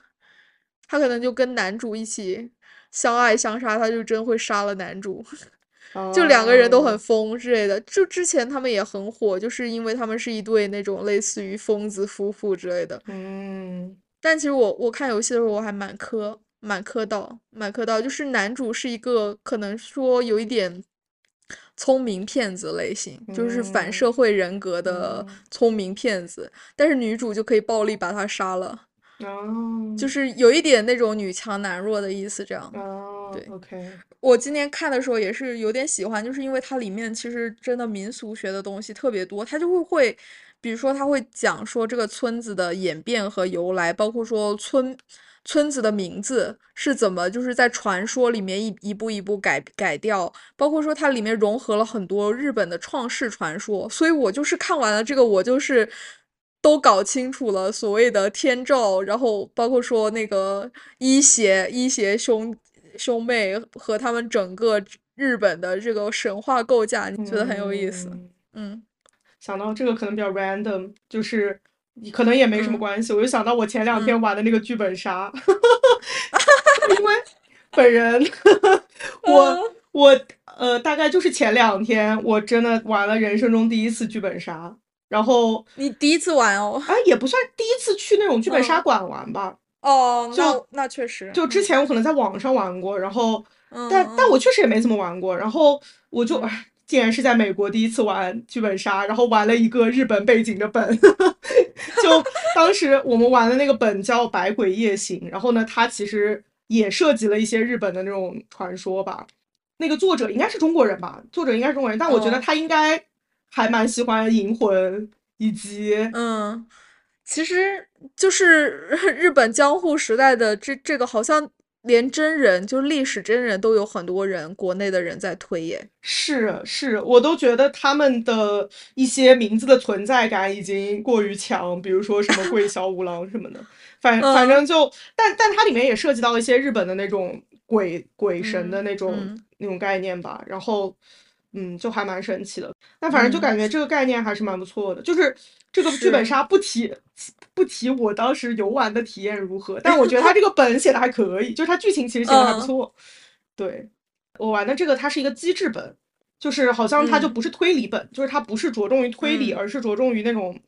Speaker 2: 她可能就跟男主一起相爱相杀，她就真会杀了男主，就两个人都很疯之类的。就之前他们也很火，就是因为他们是一对那种类似于疯子夫妇之类的。
Speaker 1: 嗯。
Speaker 2: 但其实我我看游戏的时候我还蛮磕蛮磕到蛮磕到，就是男主是一个可能说有一点聪明骗子类型，就是反社会人格的聪明骗子，但是女主就可以暴力把他杀了，就是有一点那种女强男弱的意思这样。对
Speaker 1: ，OK，
Speaker 2: 我今天看的时候也是有点喜欢，就是因为它里面其实真的民俗学的东西特别多，它就会会，比如说他会讲说这个村子的演变和由来，包括说村村子的名字是怎么就是在传说里面一一步一步改改掉，包括说它里面融合了很多日本的创世传说，所以我就是看完了这个，我就是都搞清楚了所谓的天照，然后包括说那个伊邪伊邪兄兄妹和他们整个日本的这个神话构架，你觉得很有意思。
Speaker 1: 嗯。
Speaker 2: 嗯
Speaker 1: 想到这个可能比较 random，就是你可能也没什么
Speaker 2: 嗯。
Speaker 1: 关系，我就想到我前两天玩的那个剧本杀，因为本人 我
Speaker 2: 嗯。
Speaker 1: 我呃大概就是前两天我真的玩了人生中第一次剧本杀，然后
Speaker 2: 你第一次玩哦？
Speaker 1: 啊也不算第一次去那种剧本杀
Speaker 2: 嗯
Speaker 1: 馆玩吧，
Speaker 2: 哦，
Speaker 1: 就
Speaker 2: 那确实，
Speaker 1: 就之前我可能在网上玩过，然后
Speaker 2: 嗯，
Speaker 1: 但
Speaker 2: 嗯。
Speaker 1: 但我确实也没怎么玩过，然后我就竟然是在美国第一次玩剧本杀，然后玩了一个日本背景的本，就当时我们玩的那个本叫《百鬼夜行》，然后呢，它其实也涉及了一些日本的那种传说吧。那个作者应该是中国人吧，作者应该是中国人，但我觉得
Speaker 2: 哦
Speaker 1: 他应该还蛮喜欢银魂以及
Speaker 2: 嗯，其实就是 日本江户时代的这这个，好像连真人，就历史真人都有很多人，国内的人在推耶。
Speaker 1: 是是，我都觉得他们的一些名字的存在感已经过于强，比如说什么桂小五郎什么的，反反
Speaker 2: 嗯。
Speaker 1: 正就，但但它里面也涉及到一些日本的那种鬼鬼神的
Speaker 2: 嗯
Speaker 1: 那种、
Speaker 2: 嗯。
Speaker 1: 那种概念吧，然后嗯，就还蛮神奇的。但反正就
Speaker 2: 嗯
Speaker 1: 感觉这个概念还是蛮不错的，就是这个剧本杀不提不提我当时游玩的体验如何，但我觉得它 这个本写的还可以，就是它剧情其实写的还不
Speaker 2: 嗯
Speaker 1: 错。对，我玩的这个它是一个机制本，就是好像它就
Speaker 2: 嗯
Speaker 1: 不是推理本，就是它不是着重于推理，
Speaker 2: 嗯
Speaker 1: 而是着重于那种，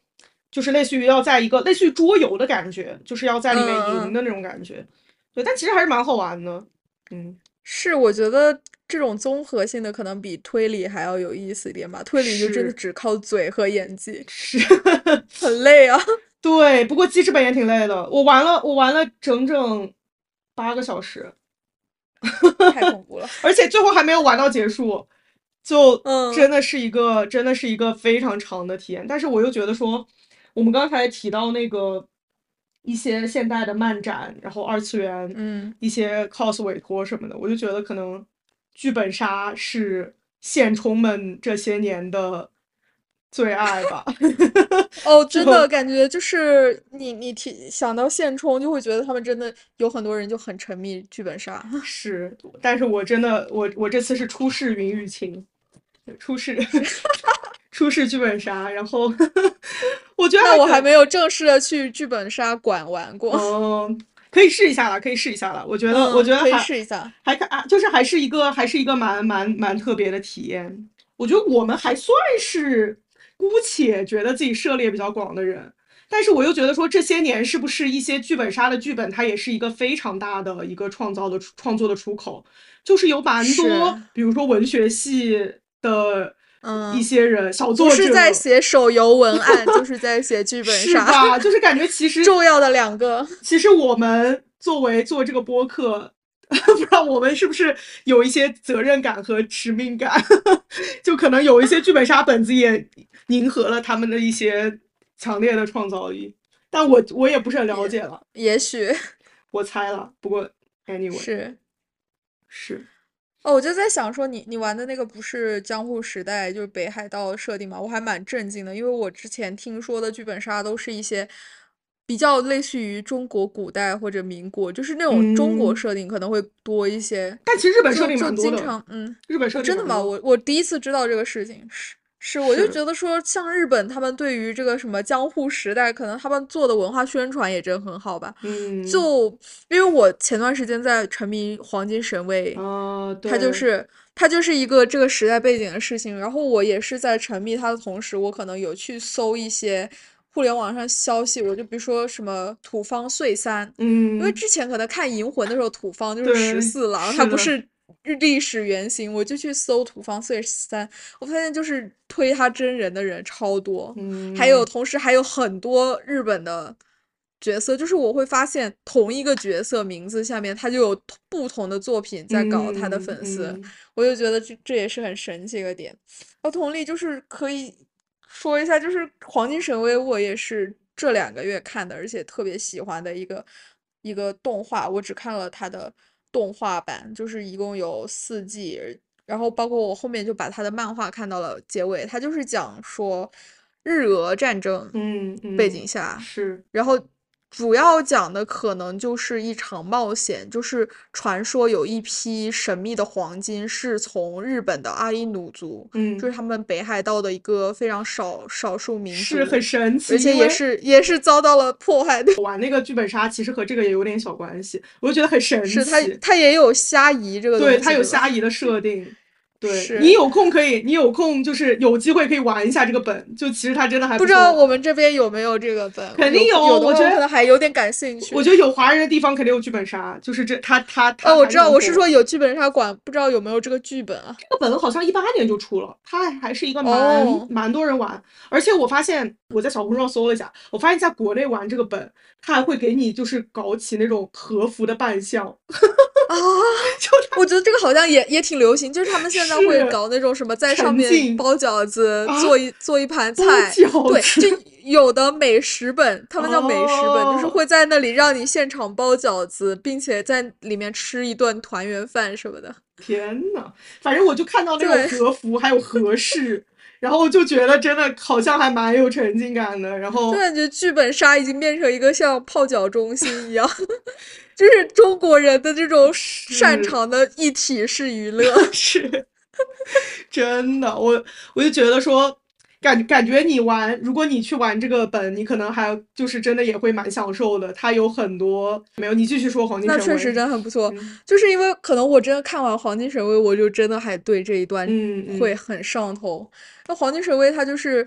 Speaker 1: 就是类似于要在一个类似于桌游的感觉，就是要在里面赢的那种感觉。对，但其实还是蛮好玩的。嗯，
Speaker 2: 是，我觉得这种综合性的可能比推理还要有意思一点吧。推理就真的只靠嘴和演技，
Speaker 1: 是，
Speaker 2: 很累啊。
Speaker 1: 对。不过机制本也挺累的，我玩了我玩了整整八个小时，
Speaker 2: 太恐怖了。
Speaker 1: 而且最后还没有玩到结束，就
Speaker 2: 嗯
Speaker 1: 真的是一个、真的是一个非常长的体验。但是我又觉得说，我们刚才提到那个一些现代的漫展，然后二次元，
Speaker 2: 嗯，
Speaker 1: 一些 cos 委托什么的，我就觉得可能剧本杀是现充们这些年的最爱吧。
Speaker 2: 哦，真的感觉就是你你提想到现充，就会觉得他们真的有很多人就很沉迷剧本杀。
Speaker 1: 是，但是我真的，我我这次是初试云雨情，初试 初试剧本杀，然后我觉得
Speaker 2: 那我还没有正式的去剧本杀馆玩过。
Speaker 1: 嗯，可以试一下了，可以试一下了。我觉得，我觉得还
Speaker 2: 试一下。
Speaker 1: 还看啊，就是还是一个还是一个蛮蛮蛮特别的体验。我觉得我们还算是姑且觉得自己涉猎比较广的人，但是我又觉得说这些年是不是一些剧本杀的剧本，它也是一个非常大的一个创造的创作的出口，就是有蛮多，比如说文学系的
Speaker 2: 嗯
Speaker 1: 一些人，小作者
Speaker 2: 不是在写手游文案，就是在写剧本杀。
Speaker 1: 是吧？就是感觉其实
Speaker 2: 重要的两个，
Speaker 1: 其实我们作为做这个播客，不知道我们是不是有一些责任感和使命感，就可能有一些剧本杀本子也迎合了他们的一些强烈的创造力，但我我也不是很了解了，
Speaker 2: 也许
Speaker 1: 我猜了。不过 anyway
Speaker 2: 是。
Speaker 1: 是
Speaker 2: 哦，我就在想说你，你玩的那个不是江户时代，就是北海道设定嘛？我还蛮震惊的，因为我之前听说的剧本杀都是一些比较类似于中国古代或者民国，就是那种中国
Speaker 1: 嗯
Speaker 2: 设定可能会多一些。
Speaker 1: 但其实日本
Speaker 2: 就
Speaker 1: 设定
Speaker 2: 就经
Speaker 1: 蛮多的，
Speaker 2: 常嗯，
Speaker 1: 日本设定
Speaker 2: 真的吗？我我第一次知道这个事情，是是，我就觉得说，像日本他们对于这个什么江户时代，可能他们做的文化宣传也真很好吧。
Speaker 1: 嗯，
Speaker 2: 就因为我前段时间在沉迷《黄金神威》，
Speaker 1: 啊，
Speaker 2: 它就是它就是一个这个时代背景的事情。然后我也是在沉迷它的同时，我可能有去搜一些互联网上消息，我就比如说什么土方岁三，
Speaker 1: 嗯，
Speaker 2: 因为之前可能看《银魂》的时候，土方就是十四郎，他不是历史原型，我就去搜土方岁三，我发现就是推他真人的人超多，
Speaker 1: 嗯，
Speaker 2: 还有同时还有很多日本的角色，就是我会发现同一个角色名字下面，他就有不同的作品在搞他的粉丝，
Speaker 1: 嗯嗯
Speaker 2: 我就觉得这这也是很神奇一个点。然后同理就是可以说一下，就是《黄金神威》，我也是这两个月看的，而且特别喜欢的一个一个动画，我只看了它的动画版，就是一共有四季，然后包括我后面就把他的漫画看到了结尾，他就是讲说日俄战争
Speaker 1: 嗯嗯，
Speaker 2: 背景下，
Speaker 1: 是。
Speaker 2: 然后主要讲的可能就是一场冒险，就是传说有一批神秘的黄金是从日本的阿伊努族，
Speaker 1: 嗯
Speaker 2: 就是他们北海道的一个非常少少数民族，
Speaker 1: 是很神奇，
Speaker 2: 而且也是也是遭到了迫害的。
Speaker 1: 玩那个剧本杀，其实和这个也有点小关系，我就觉得很神奇。
Speaker 2: 是它它也有虾夷这个东西，
Speaker 1: 对，它有虾夷的设定。对
Speaker 2: 是
Speaker 1: 你有空可以，你有空就是有机会可以玩一下这个本，就其实它真的还
Speaker 2: 不知道我们这边有没有这个本，
Speaker 1: 肯定有我觉得
Speaker 2: 可能还有点感兴趣。
Speaker 1: 我觉得有华人的地方肯定有剧本杀，就是这他他他。
Speaker 2: 哦，我知道，我是
Speaker 1: 说
Speaker 2: 说有剧本杀馆，不知道有没有这个剧本啊？
Speaker 1: 这个本好像一八年就出了，它还还是一个蛮、
Speaker 2: 哦
Speaker 1: 蛮多人玩，而且我发现我在小红书上搜了一下，我发现在国内玩这个本，他还会给你就是搞起那种和服的扮相，
Speaker 2: 啊，就我觉得这个好像也也挺流行，就是他们现在会搞那种什么在上面包饺子，
Speaker 1: 啊
Speaker 2: 做一做一盘菜，对，就有的美食本，他们叫美食本，就是
Speaker 1: 哦
Speaker 2: 会在那里让你现场包饺子，并且在里面吃一顿团圆饭什么的。
Speaker 1: 天呐，反正我就看到那
Speaker 2: 对
Speaker 1: 种和服还有和式，然后就觉得真的好像还蛮有沉浸感的，然后
Speaker 2: 就感觉剧本杀已经变成一个像泡脚中心一样，就是中国人的这种擅长的一体式娱乐。
Speaker 1: 是 真的，我我就觉得说，感感觉你玩，如果你去玩这个本，你可能还就是真的也会蛮享受的。它有很多没有，你继续说黄金神威
Speaker 2: 那确实真的很不错，
Speaker 1: 嗯
Speaker 2: 就是因为可能我真的看完《黄金神威》，我就真的还对这一段会很上头。那《黄金神威》它就是，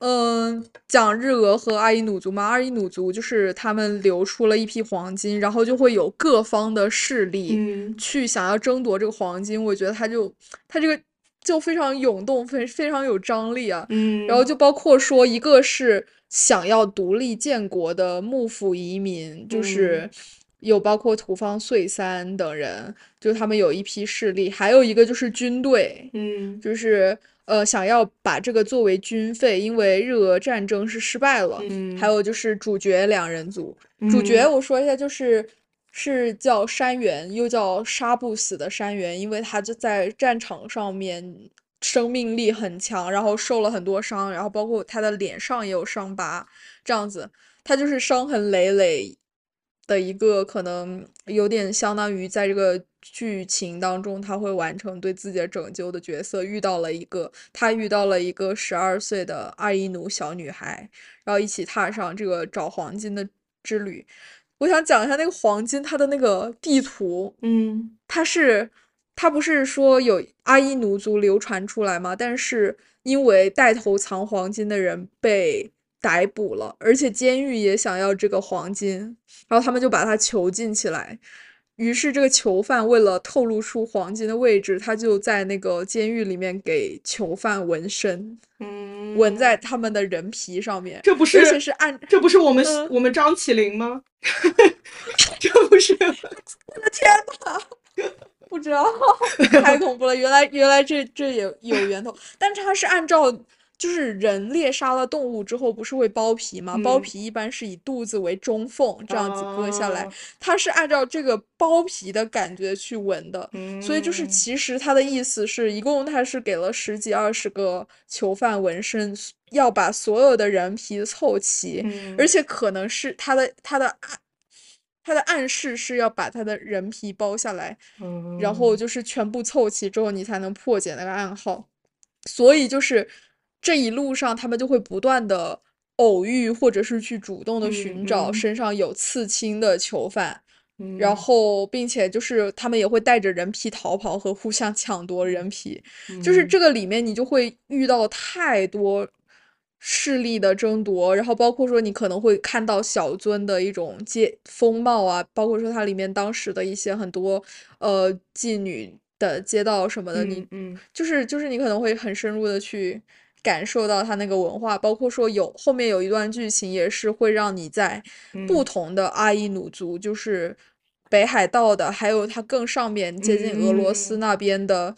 Speaker 2: 嗯、讲日俄和阿伊努族嘛，阿伊努族就是他们流出了一批黄金，然后就会有各方的势力
Speaker 1: 嗯
Speaker 2: 去想要争夺这个黄金。我觉得他就他这个就非常涌动，非非常有张力啊。
Speaker 1: 嗯，
Speaker 2: 然后就包括说，一个是想要独立建国的幕府移民，就是
Speaker 1: 嗯
Speaker 2: 有包括土方岁三等人，就他们有一批势力；还有一个就是军队，
Speaker 1: 嗯
Speaker 2: 就是呃想要把这个作为军费，因为日俄战争是失败了。
Speaker 1: 嗯，
Speaker 2: 还有就是主角两人组，主角
Speaker 1: 嗯。
Speaker 2: 我说一下，就是是叫山原，又叫杀不死的山原，因为他就在战场上面生命力很强，然后受了很多伤，然后包括他的脸上也有伤疤，这样子，他就是伤痕累累的一个，可能有点相当于在这个剧情当中，他会完成对自己的拯救的角色，遇到了一个他遇到了一个十二岁的阿伊努小女孩，然后一起踏上这个找黄金的之旅。我想讲一下那个黄金，它的那个地图，
Speaker 1: 嗯
Speaker 2: 它是它不是说有阿伊努族流传出来吗？但是因为带头藏黄金的人被逮捕了，而且监狱也想要这个黄金，然后他们就把他囚禁起来。于是这个囚犯为了透露出黄金的位置，他就在那个监狱里面给囚犯纹身，
Speaker 1: 嗯，
Speaker 2: 纹在他们的人皮上面，
Speaker 1: 这不是
Speaker 2: 而且是按
Speaker 1: 这不是我们、
Speaker 2: 嗯
Speaker 1: 我们张起灵吗？这不是 我的天哪
Speaker 2: 不知道，太恐怖了！原来原来这这也有源头，但是它是按照就是人猎杀了动物之后不是会剥皮吗？剥
Speaker 1: 嗯
Speaker 2: 皮一般是以肚子为中缝这样子割下来
Speaker 1: 啊，
Speaker 2: 它是按照这个剥皮的感觉去纹的。所以就是
Speaker 1: 嗯
Speaker 2: 其实它的意思是一共它是给了十几二十个囚犯纹身，要把所有的人皮凑齐，
Speaker 1: 嗯
Speaker 2: 而且可能是他的他的暗他的暗示是要把他的人皮剥下来，然后
Speaker 1: 嗯
Speaker 2: 就是全部凑齐之后，你才能破解那个暗号。所以就是这一路上，他们就会不断的偶遇，或者是去主动的
Speaker 1: 嗯
Speaker 2: 寻找
Speaker 1: 嗯。
Speaker 2: 身上有刺青的囚犯，
Speaker 1: 嗯。
Speaker 2: 然后并且就是他们也会带着人皮逃跑和互相抢夺人皮。就是
Speaker 1: 嗯。
Speaker 2: 这个里面你就会遇到太多势力的争夺，然后包括说你可能会看到小樽的一种街风貌啊，包括说它里面当时的一些很多呃妓女的街道什么的，你就是就是你可能会很深入的去感受到他那个文化，包括说有后面有一段剧情也是会让你在不
Speaker 1: 嗯。
Speaker 2: 同的阿伊努族，就是北海道的，还有它更上面接近俄罗斯
Speaker 1: 嗯。
Speaker 2: 那边的，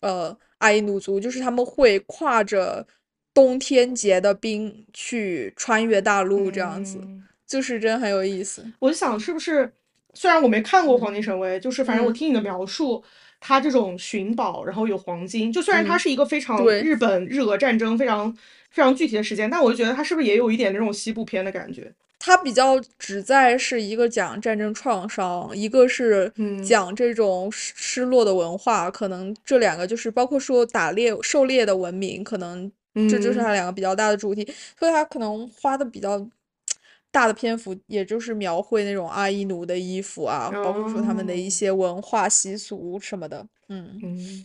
Speaker 2: 呃，阿伊努族，就是他们会跨着冬天结的冰去穿越大陆，这样子，
Speaker 1: 嗯。
Speaker 2: 就是真很有意思。
Speaker 1: 我就想是不是，虽然我没看过《黄金神威》，就是反正我
Speaker 2: 嗯。
Speaker 1: 听你的描述，它这种寻宝，然后有黄金，就虽然它
Speaker 2: 嗯。
Speaker 1: 是一个非常
Speaker 2: 对。
Speaker 1: 日本日俄战争非常非常具体的时间，但我就觉得它是不是也有一点那种西部片的感觉？
Speaker 2: 它比较旨在是一个讲战争创伤，一个是
Speaker 1: 嗯。
Speaker 2: 讲这种失失落的文化，可能这两个就是包括说打猎狩猎的文明，可能这就是
Speaker 1: 嗯。
Speaker 2: 它两个比较大的主题，所以它可能花的比较大的篇幅，也就是描绘那种阿伊奴的衣服啊，包括说他们的一
Speaker 1: 哦
Speaker 2: 些文化习俗什么的，嗯，
Speaker 1: 嗯，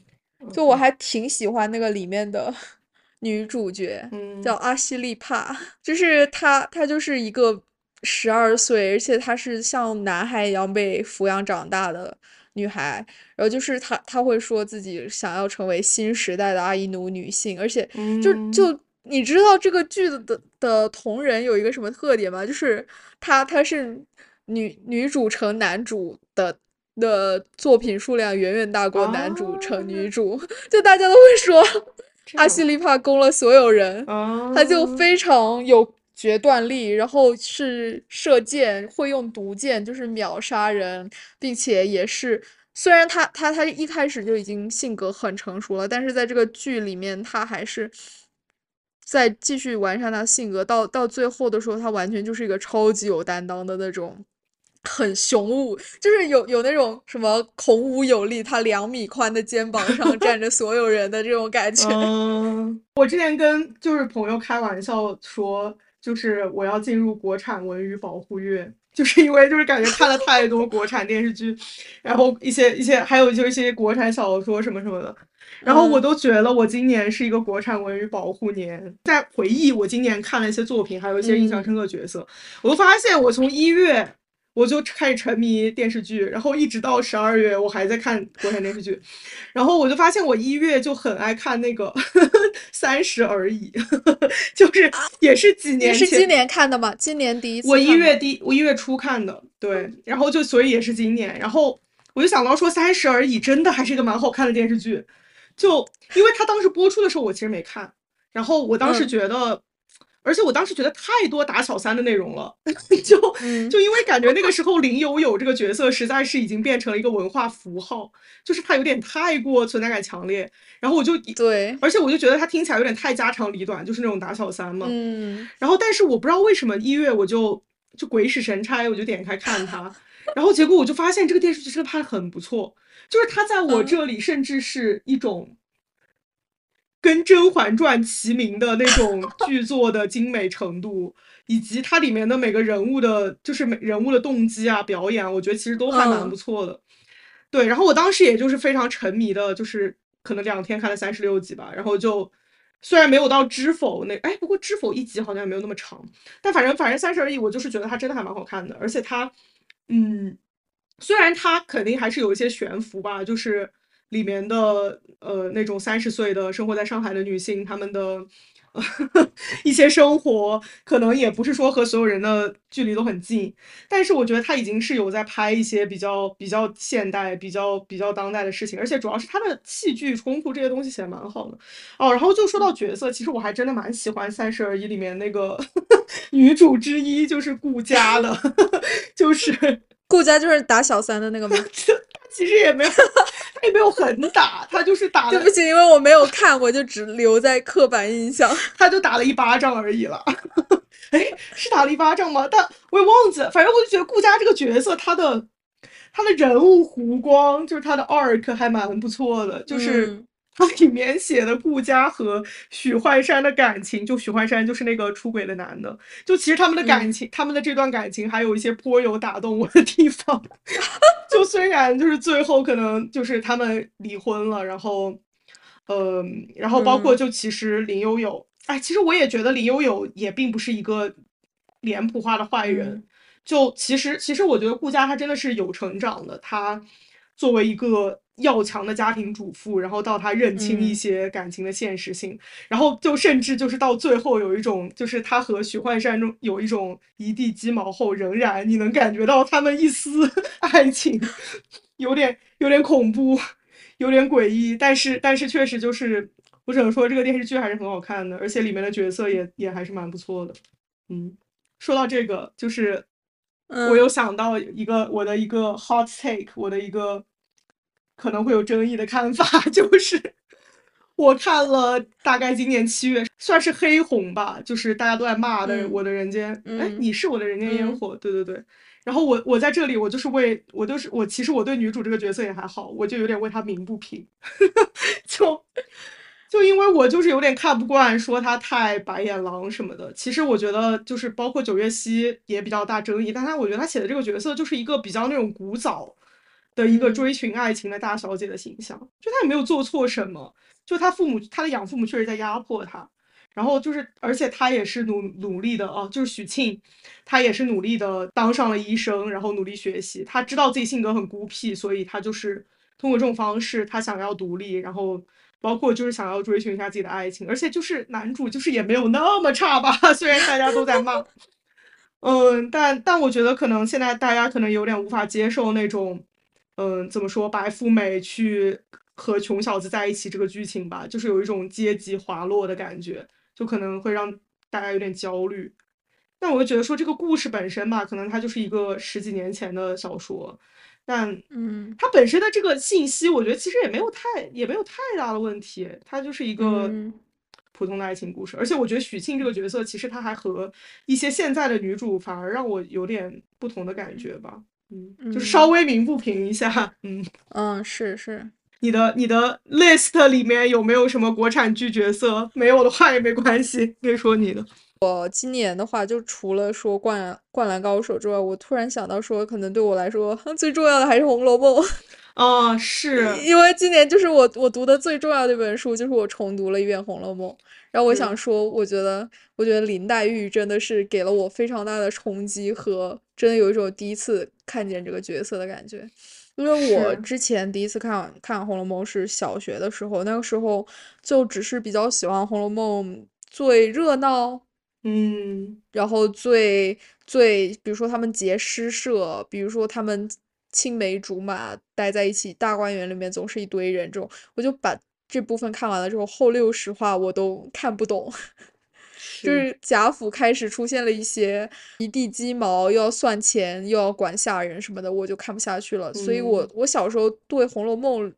Speaker 2: 就我还挺喜欢那个里面的 女主角，叫
Speaker 1: 嗯
Speaker 2: 阿西利帕，就是她，她就是一个十二岁，而且她是像男孩一样被抚养长大的女孩。然后就是她，她会说自己想要成为新时代的阿伊奴女性，而且就
Speaker 1: 嗯。
Speaker 2: 就你知道这个剧的的的同人有一个什么特点吗？就是他他是女女主成男主的。的作品数量远远大过男主成女
Speaker 1: 啊
Speaker 2: 主，就大家都会说 阿西利帕攻了所有人，
Speaker 1: 啊，
Speaker 2: 他就非常有决断力，然后是射箭，会用毒箭，就是秒杀人，并且也是，虽然他他他一开始就已经性格很成熟了，但是在这个剧里面，他还是在继续完善他性格，到到最后的时候，他完全就是一个超级有担当的那种。很雄武，就是有有那种什么孔武有力，他两米宽的肩膀上站着所有人的这种感觉。
Speaker 1: 嗯，我之前跟就是朋友开玩笑说，就是我要进入国产文娱保护月，就是因为就是感觉看了太多国产电视剧，然后一些一些还有就是一些国产小说什么什么的，然后我
Speaker 2: 嗯
Speaker 1: 都觉得我今年是一个国产文娱保护年。在回忆我今年看了一些作品，还有一些印象
Speaker 2: 嗯
Speaker 1: 深刻的角色，我都发现我从一月。我就开始沉迷电视剧，然后一直到十二月，我还在看国产电视剧，然后我就发现我一月就很爱看那个 《三十而已》，就是也是几年前，
Speaker 2: 是今年看的吗？今年第一次
Speaker 1: 我一月第我一月初看的，对，然后就所以也是今年，然后我就想到说《三十而已》真的还是一个蛮好看的电视剧，就因为它当时播出的时候我其实没看，然后我当时
Speaker 2: 嗯
Speaker 1: 觉得。而且我当时觉得太多打小三的内容了，就
Speaker 2: 嗯。
Speaker 1: 就因为感觉那个时候林有有这个角色实在是已经变成了一个文化符号，就是他有点太过存在感强烈，然后我就
Speaker 2: 对，
Speaker 1: 而且我就觉得他听起来有点太家长里短，就是那种打小三嘛。
Speaker 2: 嗯。
Speaker 1: 然后但是我不知道为什么一月我就就鬼使神差，我就点开看他，然后结果我就发现这个电视剧真的拍的很不错，就是他在我
Speaker 2: 嗯。
Speaker 1: 这里甚至是一种跟《甄嬛传》齐名的那种 剧作的精美程度，以及它里面的每个人物的，就是每人物的动机啊、表演啊，我觉得其实都还蛮
Speaker 2: 嗯
Speaker 1: 不错的。对，然后我当时也就是非常沉迷的，就是可能两天看了三十六集吧，然后就虽然没有到知否那，哎，不过知否一集好像也没有那么长，但反正反正三十而已，我就是觉得它真的还蛮好看的，而且它，嗯，虽然它肯定还是有一些悬浮吧，就是里面的呃那种三十岁的生活在上海的女性，她们的。一些生活可能也不是说和所有人的距离都很近，但是我觉得他已经是有在拍一些比较比较现代、比较比较当代的事情，而且主要是他的戏剧冲突这些东西写的蛮好的。哦，然后就说到角色，其实我还真的蛮喜欢《三十而已》里面那个 女主之一，就是顾佳的，就是
Speaker 2: 顾佳就是打小三的那个吗？
Speaker 1: 其实也没有，他也没有很打，他就是打
Speaker 2: 对不，起，因为我没有看，我就只留在刻板印象。
Speaker 1: 他就打了一巴掌而已了。哎，是打了一巴掌吗？但我也忘记了。反正我就觉得顾佳这个角色，他的他的人物弧光，就是他的 arc 还蛮不错的。就是
Speaker 2: 嗯
Speaker 1: 它 里面写的顾佳和许幻山的感情，就许幻山就是那个出轨的男的，就其实他们的感
Speaker 2: 嗯
Speaker 1: 情，他们的这段感情还有一些颇有打动我的地方。就虽然就是最后可能就是他们离婚了，然后，嗯，然后包括
Speaker 2: 嗯
Speaker 1: 就其实林有有，哎，其实我也觉得林有有也并不是一个脸谱化的坏人。
Speaker 2: 嗯
Speaker 1: 就其实其实我觉得顾佳她真的是有成长的，她作为一个要强的家庭主妇，然后到她认清一
Speaker 2: 嗯。
Speaker 1: 些感情的现实性，然后就甚至就是到最后有一种，就是她和许幻山中有一种一地鸡毛后，仍然你能感觉到他们一丝 爱情，有点有点恐怖，有点诡异，但是但是确实就是我只能说这个电视剧还是很好看的，而且里面的角色也也还是蛮不错的。嗯，说到这个，就是我有
Speaker 2: 嗯
Speaker 1: 想到一个我的一个 hot take，我的一个可能会有争议的看法，就是我看了大概今年七月，算是黑红吧，就是大家都在骂的《
Speaker 2: 嗯
Speaker 1: 我的人间》，哎，
Speaker 2: 嗯
Speaker 1: 你是我的人间烟
Speaker 2: 嗯
Speaker 1: 火，对对对。然后我我在这里，我就是为我就是我，其实我对女主这个角色也还好，我就有点为她鸣不平，就就因为我就是有点看不惯，说她太白眼狼什么的。其实我觉得就是包括九月溪也比较大争议，但她我觉得她写的这个角色就是一个比较那种古早的一个追寻爱情的大小姐的形象，就她也没有做错什么，就她父母她的养父母确实在压迫她。然后就是，而且她也是努努力的哦，就是许沁，她也是努力的当上了医生，然后努力学习。她知道自己性格很孤僻，所以她就是通过这种方式，她想要独立，然后包括就是想要追寻一下自己的爱情。而且就是男主就是也没有那么差吧，虽然大家都在骂，嗯，但但我觉得可能现在大家可能有点无法接受那种，嗯，怎么说白富美去和穷小子在一起这个剧情吧，就是有一种阶级滑落的感觉，就可能会让大家有点焦虑。但我就觉得说这个故事本身吧，可能它就是一个十几年前的小说，但
Speaker 2: 嗯
Speaker 1: 它本身的这个信息，我觉得其实也没有太也没有太大的问题，它就是一个
Speaker 2: 嗯
Speaker 1: 普通的爱情故事。而且我觉得许沁这个角色，其实她还和一些现在的女主反而让我有点不同的感觉吧。嗯，就是稍
Speaker 2: 嗯
Speaker 1: 微鸣不平一下。嗯，
Speaker 2: 嗯，是是。
Speaker 1: 你的你的 list 里面有没有什么国产剧角色？没有的话也没关系，可以说你的。
Speaker 2: 我今年的话，就除了说灌篮灌篮高手之外，我突然想到说，可能对我来说 最重要的还是《红楼梦》，
Speaker 1: 啊，是
Speaker 2: 因为今年就是我我读的最重要的一本书，就是我重读了一遍《红楼梦》。然后我想，说，我觉得我觉得林黛玉真的是给了我非常大的冲击和真的有一种第一次看见这个角色的感觉。因为我，之前第一次看看《红楼梦》是小学的时候，那个时候就只是比较喜欢《红楼梦》最热闹，
Speaker 1: 嗯
Speaker 2: 然后最最，比如说他们结诗社，比如说他们青梅竹马待在一起，大观园里面总是一堆人，这种我就把这部分看完了之后，后六十话我都看不懂。就是是贾府开始出现了一些一地鸡毛，又要算钱，又要管下人什么的，我就看不下去了。所以我
Speaker 1: 嗯。
Speaker 2: 我小时候对《红楼梦》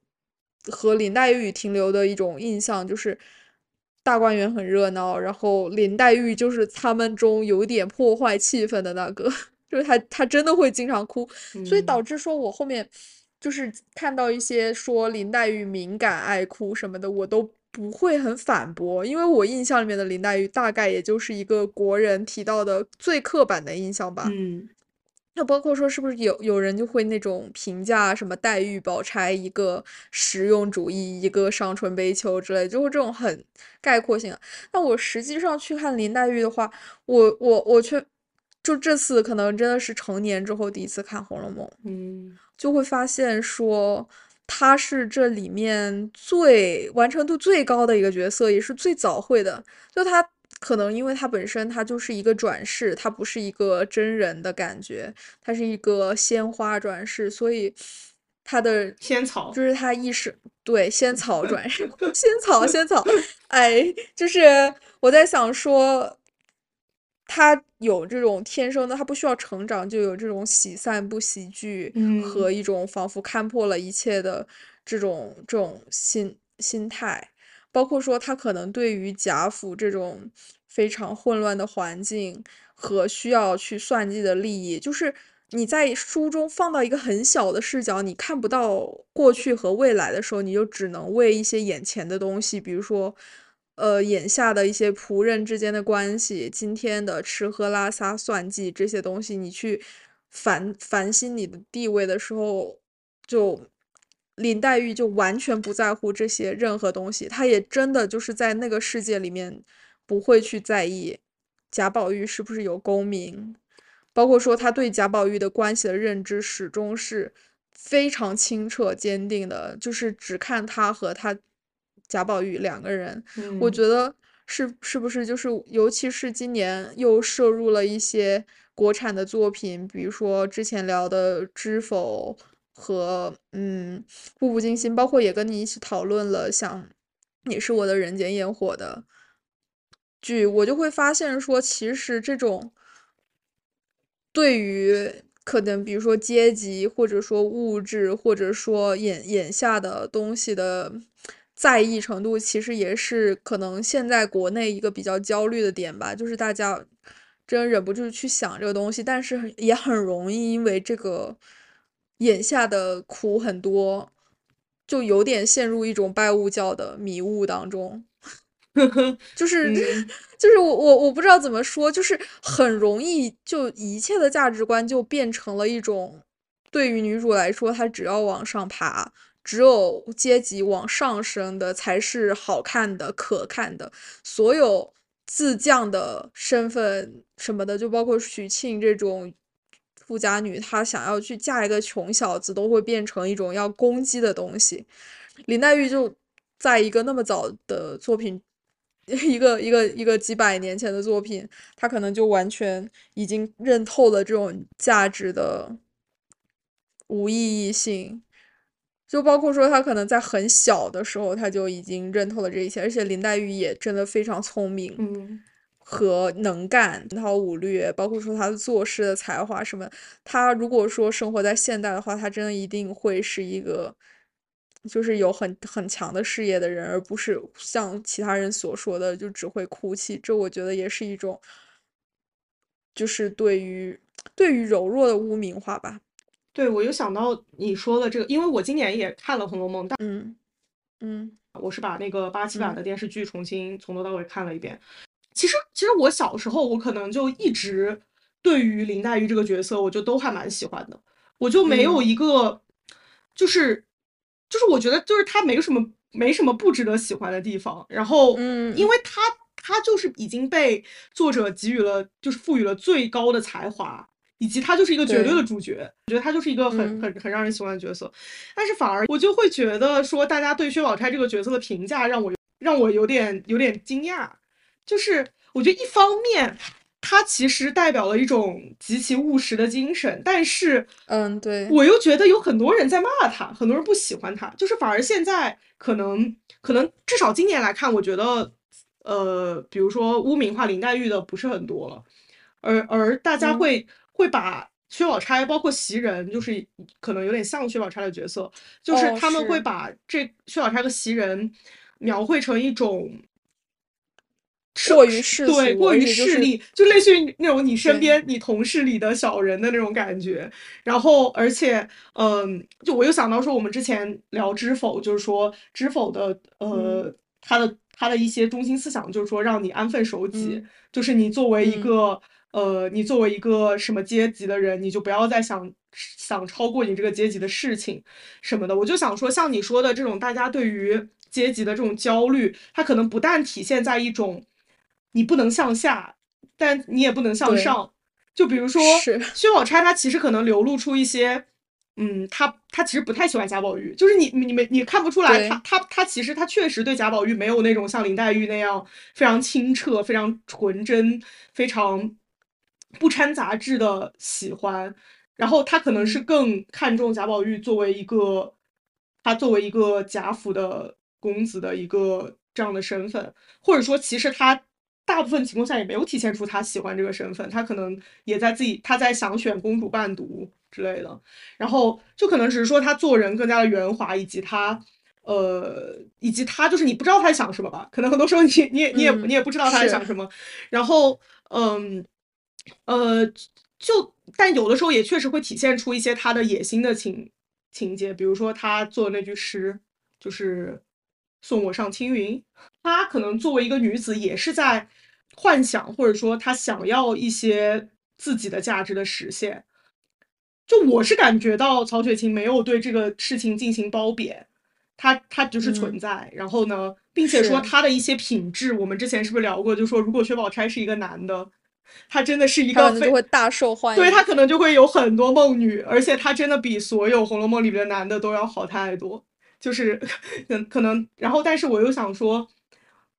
Speaker 2: 和林黛玉停留的一种印象就是大观园很热闹，然后林黛玉就是他们中有点破坏气氛的那个，就是她她真的会经常哭，所以导
Speaker 1: 嗯。
Speaker 2: 致说我后面就是看到一些说林黛玉敏感爱哭什么的，我都不会很反驳，因为我印象里面的林黛玉大概也就是一个国人提到的最刻板的印象吧。
Speaker 1: 嗯
Speaker 2: 那包括说是不是有有人就会那种评价什么黛玉、宝钗一个实用主义，一个伤春悲秋之类，就会这种很概括性。那我实际上去看林黛玉的话，我我我却就这次可能真的是成年之后第一次看《红楼梦》，
Speaker 1: 嗯
Speaker 2: 就会发现说她是这里面最完成度最高的一个角色，也是最早会的。就他可能因为他本身他就是一个转世，他不是一个真人的感觉，他是一个鲜花转世，所以他的
Speaker 1: 仙草，
Speaker 2: 就是他意识对仙草转世，仙草仙草，哎，就是我在想说。他有这种天生的，他不需要成长，就有这种喜散不喜剧和
Speaker 1: 嗯
Speaker 2: 一种仿佛看破了一切的这种这种心心态。包括说他可能对于贾府这种非常混乱的环境和需要去算计的利益，就是你在书中放到一个很小的视角，你看不到过去和未来的时候，你就只能为一些眼前的东西，比如说，呃，眼下的一些仆人之间的关系，今天的吃喝拉撒算计这些东西，你去烦烦心你的地位的时候，就林黛玉就完全不在乎这些任何东西，她也真的就是在那个世界里面不会去在意贾宝玉是不是有功名，包括说他对贾宝玉的关系的认知始终是非常清澈坚定的，就是只看他和他贾宝玉两个人。我
Speaker 1: 嗯
Speaker 2: 觉得是是不是就是，尤其是今年又摄入了一些国产的作品，比如说之前聊的《知否》和嗯《步步惊心》，包括也跟你一起讨论了像《你是我的人间烟火》的剧，我就会发现说，其实这种对于可能比如说阶级，或者说物质，或者说眼眼下的东西的。在意程度其实也是可能现在国内一个比较焦虑的点吧，就是大家真忍不住去想这个东西，但是也很容易因为这个眼下的苦很多，就有点陷入一种拜物教的迷雾当中。就是 就是我我我不知道怎么说，就是很容易就一切的价值观就变成了一种，对于女主来说，她只要往上爬。只有阶级往上升的才是好看的、可看的。所有自降的身份什么的，就包括许沁这种富家女，她想要去嫁一个穷小子，都会变成一种要攻击的东西。林黛玉就在一个那么早的作品，一个一个一个几百年前的作品，她可能就完全已经认透了这种价值的无意义性。就包括说，他可能在很小的时候，他就已经认透了这一切，而且林黛玉也真的非常聪明，
Speaker 1: 嗯，
Speaker 2: 和能干，文韬武略，包括说她做事的才华什么，她如果说生活在现代的话，她真的一定会是一个，就是有很很强的事业的人，而不是像其他人所说的就只会哭泣。这我觉得也是一种，就是对于对于柔弱的污名化吧。
Speaker 1: 对，我又想到你说的这个，因为我今年也看了《红楼梦》，但
Speaker 2: 嗯嗯，
Speaker 1: 我是把那个八七版的电视剧重新从头到尾看了一遍。其实，其实我小时候我可能就一直对于林黛玉这个角色，我就都还蛮喜欢的，我就没有一个，就是就是我觉得就是她没什么没什么不值得喜欢的地方。然后，
Speaker 2: 嗯，
Speaker 1: 因为她她就是已经被作者给予了，就是赋予了最高的才华。以及他就是一个绝对的主角，我觉得他就是一个很很很让人喜欢的角色，但是反而我就会觉得说，大家对薛宝钗这个角色的评价让我让我有点有点惊讶，就是我觉得一方面他其实代表了一种极其务实的精神，但是
Speaker 2: 嗯，对。
Speaker 1: 我又觉得有很多人在骂他，很多人不喜欢他，就是反而现在可能可能至少今年来看，我觉得呃，比如说污名化林黛玉的不是很多了，而而大家会。会把薛宝钗，包括袭人，就是可能有点像薛宝钗的角色，就是他们会把这薛宝钗和袭人描绘成一种
Speaker 2: 过于势
Speaker 1: 对过于
Speaker 2: 势
Speaker 1: 利，就类似于那种你身边你同事里的小人的那种感觉。然后，而且，嗯，就我又想到说，我们之前聊知否，就是说知否的呃，他的他的一些中心思想，就是说让你安分守己，就是你作为一个。呃，你作为一个什么阶级的人，你就不要再想想超过你这个阶级的事情什么的。我就想说，像你说的这种，大家对于阶级的这种焦虑，它可能不但体现在一种你不能向下，但你也不能向上。就比如说薛宝钗，她其实可能流露出一些，嗯，她她其实不太喜欢贾宝玉，就是你你们你看不出来，她她她其实她确实对贾宝玉没有那种像林黛玉那样非常清澈、非常纯真、非常。不掺杂质的喜欢，然后他可能是更看重贾宝玉作为一个，他作为一个贾府的公子的一个这样的身份，或者说其实他大部分情况下也没有体现出他喜欢这个身份，他可能也在自己他在想选公主伴读之类的，然后就可能只是说他做人更加的圆滑，以及他呃以及他就是你不知道他在想什么吧，可能很多时候你你也你也你也不知道他在想。什么，然后嗯。呃，就但有的时候也确实会体现出一些他的野心的情情节，比如说他做的那句诗，就是“送我上青云”。他可能作为一个女子，也是在幻想，或者说他想要一些自己的价值的实现。就我是感觉到曹雪芹没有对这个事情进行褒贬，他他就是存在。然后呢，并且说他的一些品质，我们之前是不是聊过？就说如果薛宝钗是一个男的。她真的是一个非
Speaker 2: 就会大受欢迎。
Speaker 1: 对他可能就会有很多梦女，而且他真的比所有《红楼梦》里面的男的都要好太多。就是可可能，然后但是我又想说，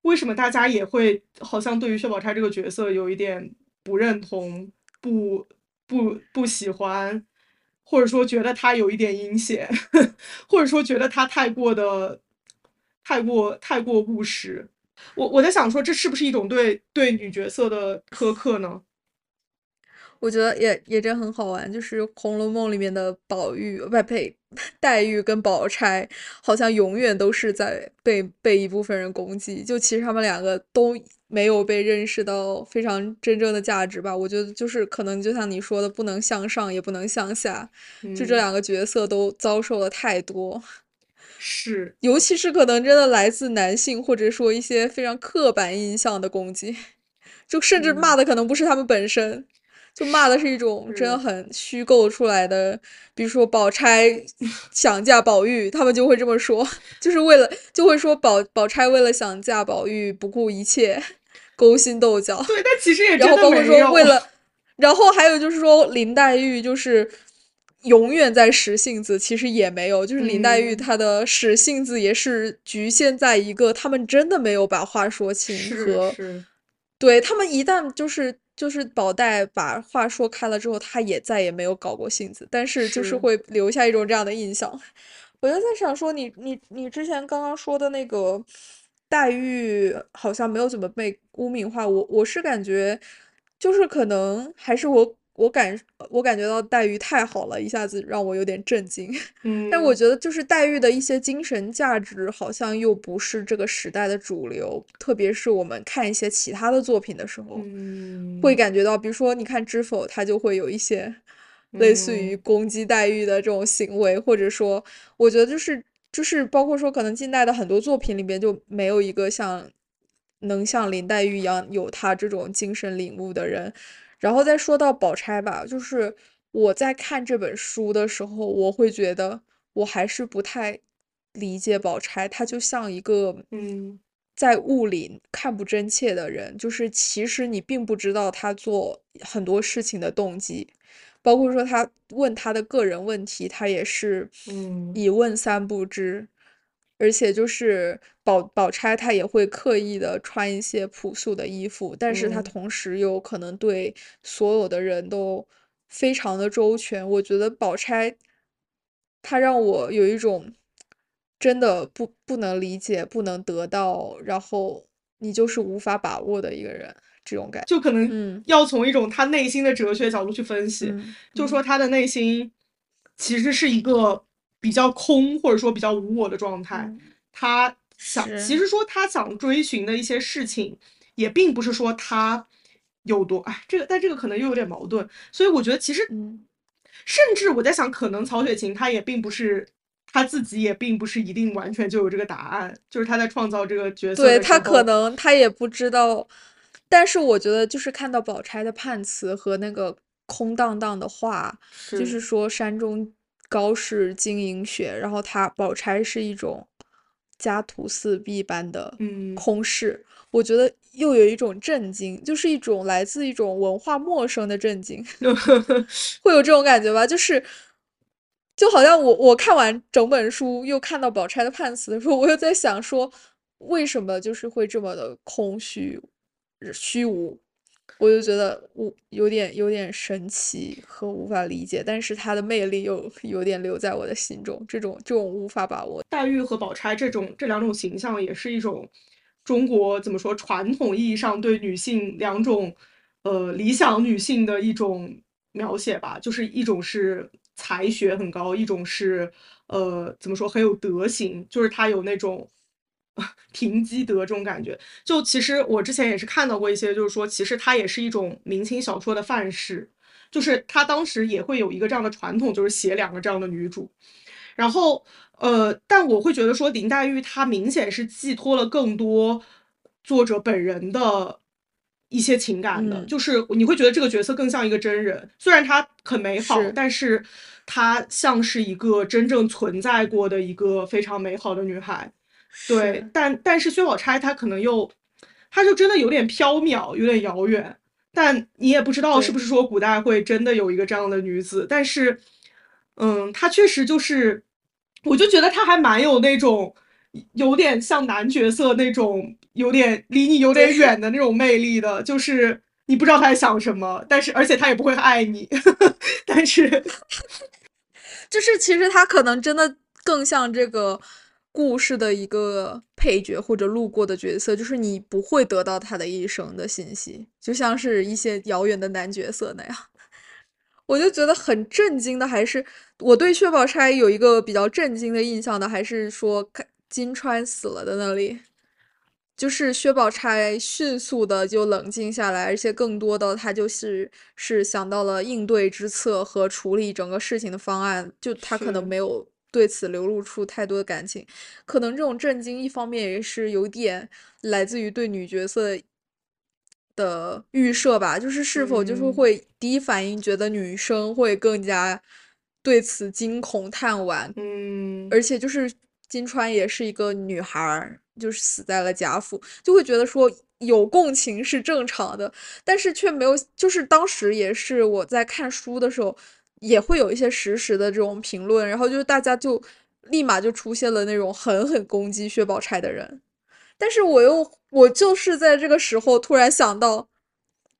Speaker 1: 为什么大家也会好像对于薛宝钗这个角色有一点不认同、不不不喜欢，或者说觉得她有一点阴险，或者说觉得她太过的太过太过务实。我我在想说，这是不是一种对对女角色的苛刻呢？
Speaker 2: 我觉得也也真很好玩，就是《红楼梦》里面的宝玉，不呸，黛玉跟宝钗，好像永远都是在被被一部分人攻击。就其实他们两个都没有被认识到非常真正的价值吧。我觉得就是可能就像你说的，不能向上，也不能向下，就这
Speaker 1: 嗯，
Speaker 2: 两个角色都遭受了太多。
Speaker 1: 是，
Speaker 2: 尤其是可能真的来自男性，或者说一些非常刻板印象的攻击，就甚至骂
Speaker 1: 嗯，
Speaker 2: 的可能不是他们本身，就骂的是一种真的，很虚构出来的，比如说宝钗想嫁宝玉，他们就会这么说，就是为了就会说宝宝钗为了想嫁宝玉不顾一切，勾心斗角，
Speaker 1: 对，但其实也
Speaker 2: 然后包括。说为了，然后还有就是说林黛玉就是永远在使性子，其实也没有，就是林黛玉
Speaker 1: 嗯，
Speaker 2: 她的使性子也是局限在一个他们真的没有把话说清和，对，他们一旦就是就是宝黛把话说开了之后，她也再也没有搞过性子，但是就是
Speaker 1: 是，
Speaker 2: 会留下一种这样的印象。我就在想说你，你你之前刚刚说的那个黛玉好像没有怎么被污名化，我我是感觉就是可能还是我我感我感觉到黛玉太好了，一下子让我有点震惊。但我
Speaker 1: 嗯
Speaker 2: 觉得就是黛玉的一些精神价值好像又不是这个时代的主流，特别是我们看一些其他的作品的时候，会
Speaker 1: 嗯
Speaker 2: 感觉到，比如说你看《知否》，它就会有一些类似于
Speaker 1: 嗯
Speaker 2: 攻击黛玉的这种行为，或者说，我觉得就是就是包括说，可能近代的很多作品里边就没有一个像能像林黛玉一样有她这种精神领悟的人。然后再说到宝钗吧，就是我在看这本书的时候，我会觉得我还是不太理解宝钗，她就像一个
Speaker 1: 嗯
Speaker 2: 在雾里看不真切的人，就是其实你并不知道她做很多事情的动机，包括说她问她的个人问题，她也是
Speaker 1: 嗯
Speaker 2: 一问三不知。而且就是宝宝钗，她也会刻意的穿一些朴素的衣服，但是她
Speaker 1: 嗯
Speaker 2: 同时又可能对所有的人都非常的周全。我觉得宝钗，她让我有一种真的不不能理解、不能得到，然后你就是无法把握的一个人，这种感觉。
Speaker 1: 就可能
Speaker 2: 嗯
Speaker 1: 要从一种他内心的哲学角度去分析，就说他的内心其实是一个比较空或者说比较无我的状态。
Speaker 2: 嗯，
Speaker 1: 他想，其，实说他想追寻的一些事情，也并不是说他有多，哎，这个，但这个可能又有点矛盾。所以我觉得其实，
Speaker 2: 嗯
Speaker 1: 甚至我在想，可能曹雪芹他也并不是。他自己也并不是一定完全就有这个答案，就是他在创造这个角色
Speaker 2: 对，他可，能他也不知道，但是我觉得就是看到宝钗的判词和那个空荡荡的话，就是
Speaker 1: 是，
Speaker 2: 说山中高氏经营学，然后他宝钗是一种家徒四壁般的
Speaker 1: 嗯
Speaker 2: 空室，我觉得又有一种震惊，就是一种来自一种文化陌生的震惊。会有这种感觉吧？就是就好像我我看完整本书，又看到宝钗的判词的时候，我又在想说，为什么就是会这么的空虚、虚无？我就觉得我有点有点神奇和无法理解，但是它的魅力又有点留在我的心中，这种这种无法把握。
Speaker 1: 黛玉和宝钗这种这两种形象，也是一种中国怎么说传统意义上对女性两种呃理想女性的一种描写吧，就是一种是才学很高，一种是呃怎么说很有德行，就是她有那种停机德这种感觉。就其实我之前也是看到过一些，就是说其实它也是一种明清小说的范式，就是他当时也会有一个这样的传统，就是写两个这样的女主。然后，呃，但我会觉得说林黛玉她明显是寄托了更多作者本人的一些情感的，
Speaker 2: 嗯，
Speaker 1: 就是你会觉得这个角色更像一个真人，虽然她很美好，
Speaker 2: 是，
Speaker 1: 但是她像是一个真正存在过的一个非常美好的女孩。对，但但是薛宝钗她可能又，她就真的有点缥缈，有点遥远。但你也不知道是不是说古代会真的有一个这样的女子，但是，嗯，她确实就是，我就觉得她还蛮有那种有点像男角色那种，有点离你有点远的那种魅力的，就是你不知道她在想什么，但是而且她也不会爱你，但是
Speaker 2: 就是其实他可能真的更像这个故事的一个配角或者路过的角色，就是你不会得到他的一生的信息，就像是一些遥远的男角色那样。我就觉得很震惊的，还是我对薛宝钗有一个比较震惊的印象的，还是说金钏死了的那里，就是薛宝钗迅速的就冷静下来，而且更多的她就是是想到了应对之策和处理整个事情的方案，就她可能没有对此流露出太多的感情，可能这种震惊一方面也是有点来自于对女角色的预设吧，就是是否就是
Speaker 1: 嗯。
Speaker 2: 会第一反应觉得女生会更加对此惊恐叹惋，
Speaker 1: 嗯，
Speaker 2: 而且就是金川也是一个女孩儿，就是死在了贾府，就会觉得说有共情是正常的，但是却没有，就是当时也是我在看书的时候，也会有一些实时的这种评论，然后就是大家就立马就出现了那种狠狠攻击薛宝钗的人，但是我又我就是在这个时候突然想到，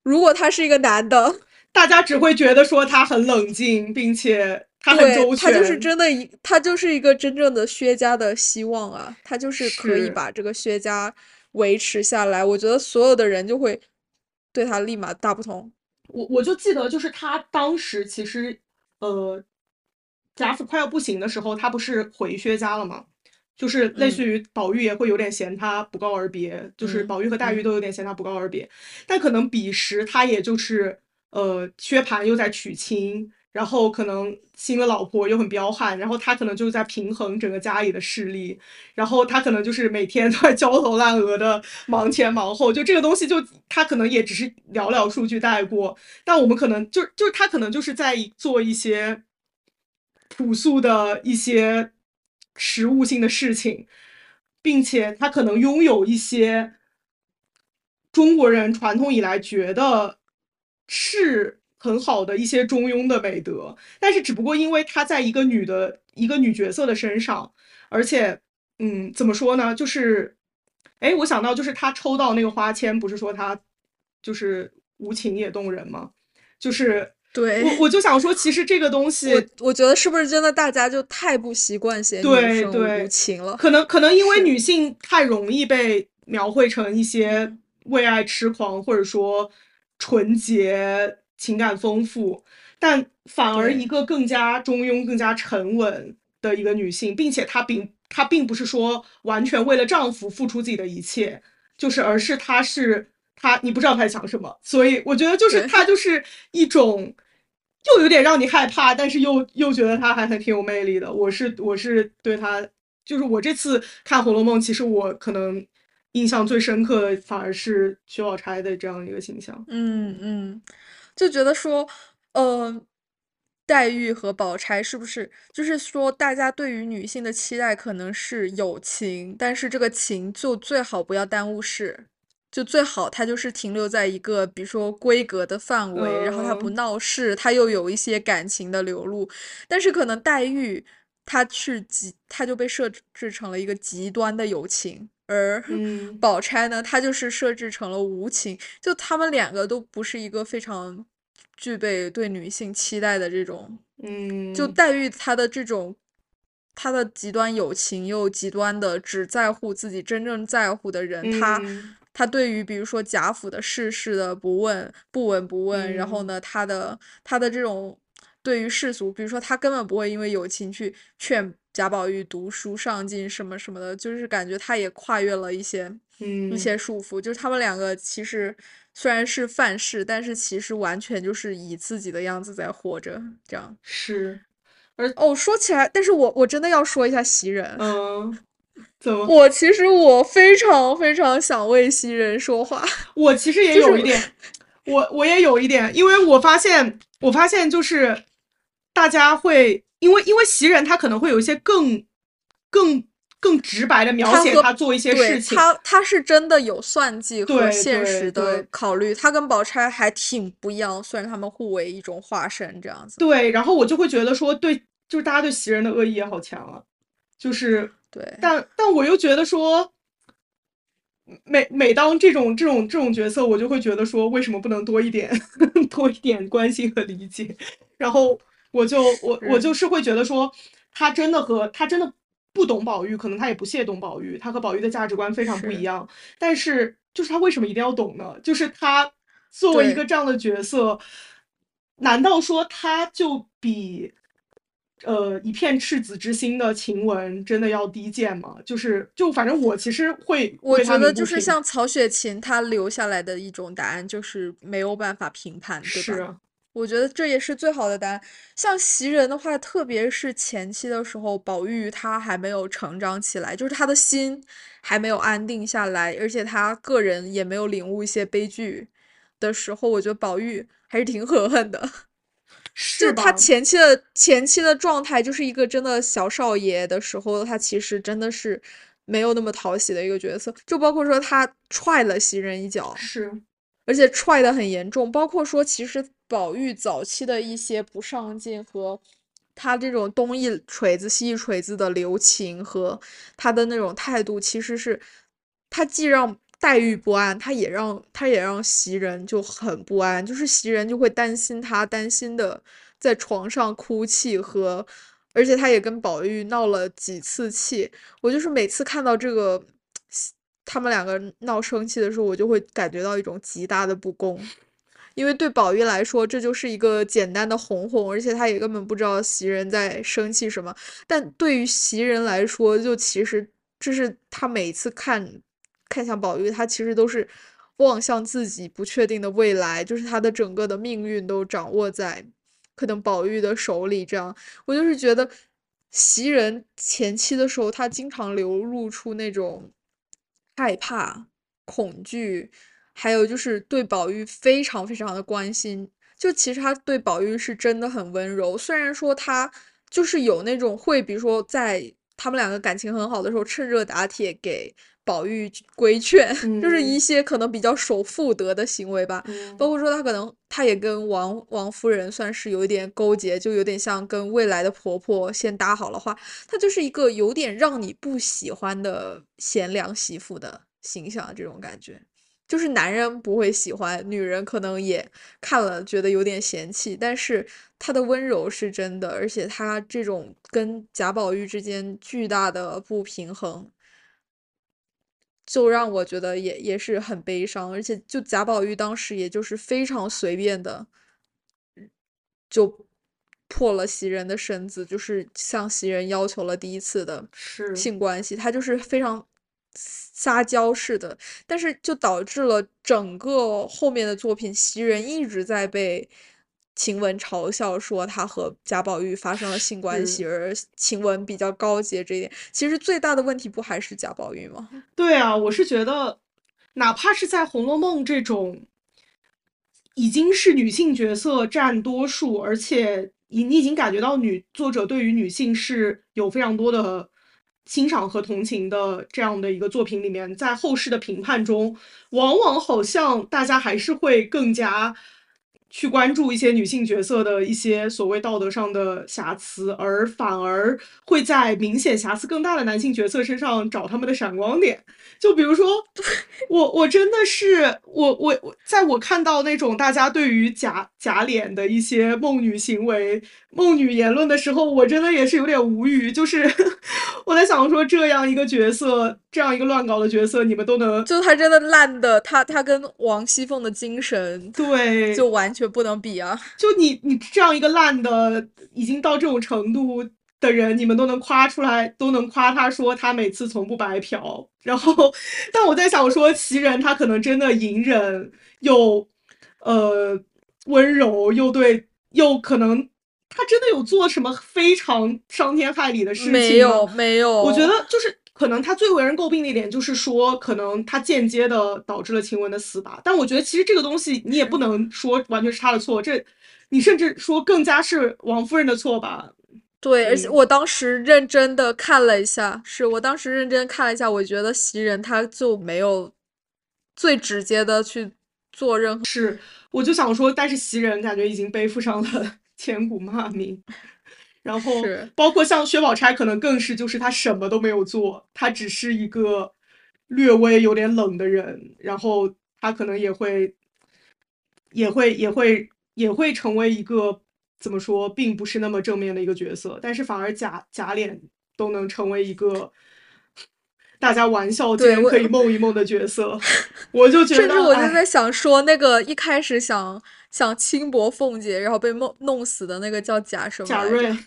Speaker 2: 如果他是一个男的。
Speaker 1: 大家只会觉得说他很冷静，并且他很周全
Speaker 2: 他就是真的一，他就是一个真正的薛家的希望啊，他就是可以把这个薛家维持下来。我觉得所有的人就会对他立马大不同。
Speaker 1: 我我就记得，就是他当时其实，呃，贾府快要不行的时候，他不是回薛家了吗？就是类
Speaker 2: 嗯
Speaker 1: 似于宝玉也会有点嫌他不告而别，就是
Speaker 2: 嗯
Speaker 1: 宝玉和黛玉
Speaker 2: 嗯
Speaker 1: 都有点嫌他不告而别。但可能彼时他也就是，呃，薛蟠又在娶亲，然后可能新的老婆又很彪悍，然后他可能就是在平衡整个家里的势力，然后他可能就是每天都在焦头烂额的忙前忙后，就这个东西就他可能也只是寥寥数据带过，但我们可能就就是他可能就是在做一些朴素的一些实物性的事情，并且他可能拥有一些中国人传统以来觉得是很好的一些中庸的美德，但是只不过因为他在一个女的一个女角色的身上，而且嗯，怎么说呢，就是。哎，我想到就是他抽到那个花签，不是说他就是无情也动人吗？就是
Speaker 2: 对，
Speaker 1: 我我就想说，其实这个东西，
Speaker 2: 我我觉得是不是真的大家就太不习惯写女生
Speaker 1: 对对
Speaker 2: 无情了？
Speaker 1: 可能可能因为女性太容易被描绘成一些为爱痴狂，或者说纯洁、情感丰富，但反而一个更加中庸、更加沉稳的一个女性，并且她并她并不是说完全为了丈夫付出自己的一切，就是而是她是她，你不知道她在想什么，所以我觉得就是她就是一种。又有点让你害怕，但是又又觉得她还还挺有魅力的。我是我是对她，就是我这次看《红楼梦》，其实我可能印象最深刻的反而是薛宝钗的这样一个形象。
Speaker 2: 嗯嗯，就觉得说，呃，黛玉和宝钗是不是就是说，大家对于女性的期待可能是友情，但是这个情就最好不要耽误事，就最好它就是停留在一个比如说规格的范围，然后它不
Speaker 1: 嗯
Speaker 2: 闹事，它又有一些感情的流露，但是可能黛玉她是极，她就被设置成了一个极端的友情。而
Speaker 1: 嗯。
Speaker 2: 宝钗呢，她就是设置成了无情，就他们两个都不是一个非常具备对女性期待的这种。
Speaker 1: 嗯，
Speaker 2: 就黛玉她的这种，她的极端友情又极端的只在乎自己真正在乎的人，她
Speaker 1: 嗯。
Speaker 2: 她对于比如说贾府的世事的不问不闻不问，然后
Speaker 1: 嗯。
Speaker 2: 呢，她的她的这种对于世俗，比如说她根本不会因为友情去劝贾宝玉读书上进什么什么的，就是感觉他也跨越了一些一
Speaker 1: 嗯
Speaker 2: 些束缚，就是他们两个其实虽然是范式，但是其实完全就是以自己的样子在活着，这样。
Speaker 1: 是，而
Speaker 2: 哦，说起来，但是我我真的要说一下袭人，
Speaker 1: 嗯，怎么？
Speaker 2: 我其实我非常非常想为袭人说话，
Speaker 1: 我其实也有一点，我我也有一点，因为我发现，我发现就是大家会，因为因为袭人她可能会有一些更更更直白的描写他做一些事情。
Speaker 2: 他他是真的有算计和现实
Speaker 1: 的
Speaker 2: 考虑。他跟宝钗还挺不一样，虽然他们互为一种化身这样子。
Speaker 1: 对，然后我就会觉得说，对，就是大家对袭人的恶意也好强啊，就是
Speaker 2: 对，
Speaker 1: 但但我又觉得说。每每当这种这种这种角色，我就会觉得说，为什么不能多一点 多一点关心和理解？然后我就我我就是会觉得说，他真的和他真的不懂宝玉，可能他也不屑懂宝玉，他和宝玉的价值观非常不一样。但是就是他为什么一定要懂呢？就是他作为一个这样的角色，难道说他就比？呃，一片赤子之心的晴雯真的要低贱吗？就是，就反正我其实会，
Speaker 2: 我觉得就是像曹雪芹他留下来的一种答案，就是没有办法评判，对吧？
Speaker 1: 是，
Speaker 2: 我觉得这也是最好的答案。像袭人的话，特别是前期的时候，宝玉他还没有成长起来，就是他的心还没有安定下来，而且他个人也没有领悟一些悲剧的时候，我觉得宝玉还是挺可恨的。就他前期的前期的状态，就是一个真的小少爷的时候，他其实真的是没有那么讨喜的一个角色。就包括说他踹了袭人一脚，
Speaker 1: 是，
Speaker 2: 而且踹的很严重。包括说，其实宝玉早期的一些不上进和他这种东一锤子西一锤子的留情和他的那种态度，其实是他既让。黛玉不安，他也让他也让袭人就很不安，就是袭人就会担心他，担心的在床上哭泣和，而且他也跟宝玉闹了几次气。我就是每次看到这个 他们两个闹生气的时候，我就会感觉到一种极大的不公，因为对宝玉来说，这就是一个简单的哄哄，而且他也根本不知道袭人在生气什么。但对于袭人来说，就其实这是他每次看。看向宝玉，他其实都是望向自己不确定的未来，就是他的整个的命运都掌握在可能宝玉的手里。这样，我就是觉得袭人前期的时候，他经常流露出那种害怕、恐惧，还有就是对宝玉非常非常的关心。就其实他对宝玉是真的很温柔，虽然说他就是有那种会，比如说在他们两个感情很好的时候，趁热打铁给。宝玉规劝，就是一些可能比较守妇德的行为吧。包括说他可能他也跟王王夫人算是有一点勾结，就有点像跟未来的婆婆先搭好了话，他就是一个有点让你不喜欢的贤良媳妇的形象，这种感觉，就是男人不会喜欢，女人可能也看了觉得有点嫌弃，但是他的温柔是真的，而且他这种跟贾宝玉之间巨大的不平衡。就让我觉得也也是很悲伤，而且就贾宝玉当时也就是非常随便的，就破了袭人的身子，就是向袭人要求了第一次的性关系，他就是非常撒娇似的，但是就导致了整个后面的作品，袭人一直在被。晴雯嘲笑说他和贾宝玉发生了性关系，而晴雯比较高洁这一点，其实最大的问题不还是贾宝玉吗？
Speaker 1: 对啊，我是觉得，哪怕是在《红楼梦》这种已经是女性角色占多数，而且你你已经感觉到女作者对于女性是有非常多的欣赏和同情的这样的一个作品里面，在后世的评判中，往往好像大家还是会更加。去关注一些女性角色的一些所谓道德上的瑕疵，而反而会在明显瑕疵更大的男性角色身上找他们的闪光点。就比如说，我我真的是我我我，在我看到那种大家对于假假脸的一些梦女行为、梦女言论的时候，我真的也是有点无语。就是我在想说，这样一个角色，这样一个乱搞的角色，你们都能
Speaker 2: 就他真的烂的，他他跟王熙凤的精神
Speaker 1: 对
Speaker 2: 就完全。不能比啊！
Speaker 1: 就你你这样一个烂的，已经到这种程度的人，你们都能夸出来，都能夸他说他每次从不白嫖。然后，但我在想说，袭人他可能真的隐忍又呃温柔，又对，又可能她真的有做什么非常伤天害理的事情
Speaker 2: 没有，没有。
Speaker 1: 我觉得就是。可能他最为人诟病的一点就是说，可能他间接的导致了晴雯的死吧。但我觉得其实这个东西你也不能说完全是他的错，这你甚至说更加是王夫人的错吧。
Speaker 2: 对，而且
Speaker 1: 嗯
Speaker 2: 我当时认真的看了一下，是我当时认真看了一下，我觉得袭人他就没有最直接的去做任何，
Speaker 1: 是，我就想说，但是袭人感觉已经背负上了千古骂名，然后包括像薛宝钗，可能更是就是她什么都没有做，她只是一个略微有点冷的人，然后她可能也会也会也会也会成为一个怎么说，并不是那么正面的一个角色，但是反而贾贾琏都能成为一个大家玩笑间可以梦一梦的角色，我就觉得，
Speaker 2: 甚至我就
Speaker 1: 哎
Speaker 2: 在想说，那个一开始想想轻薄凤姐，然后被弄弄死的那个叫贾什么
Speaker 1: 贾瑞。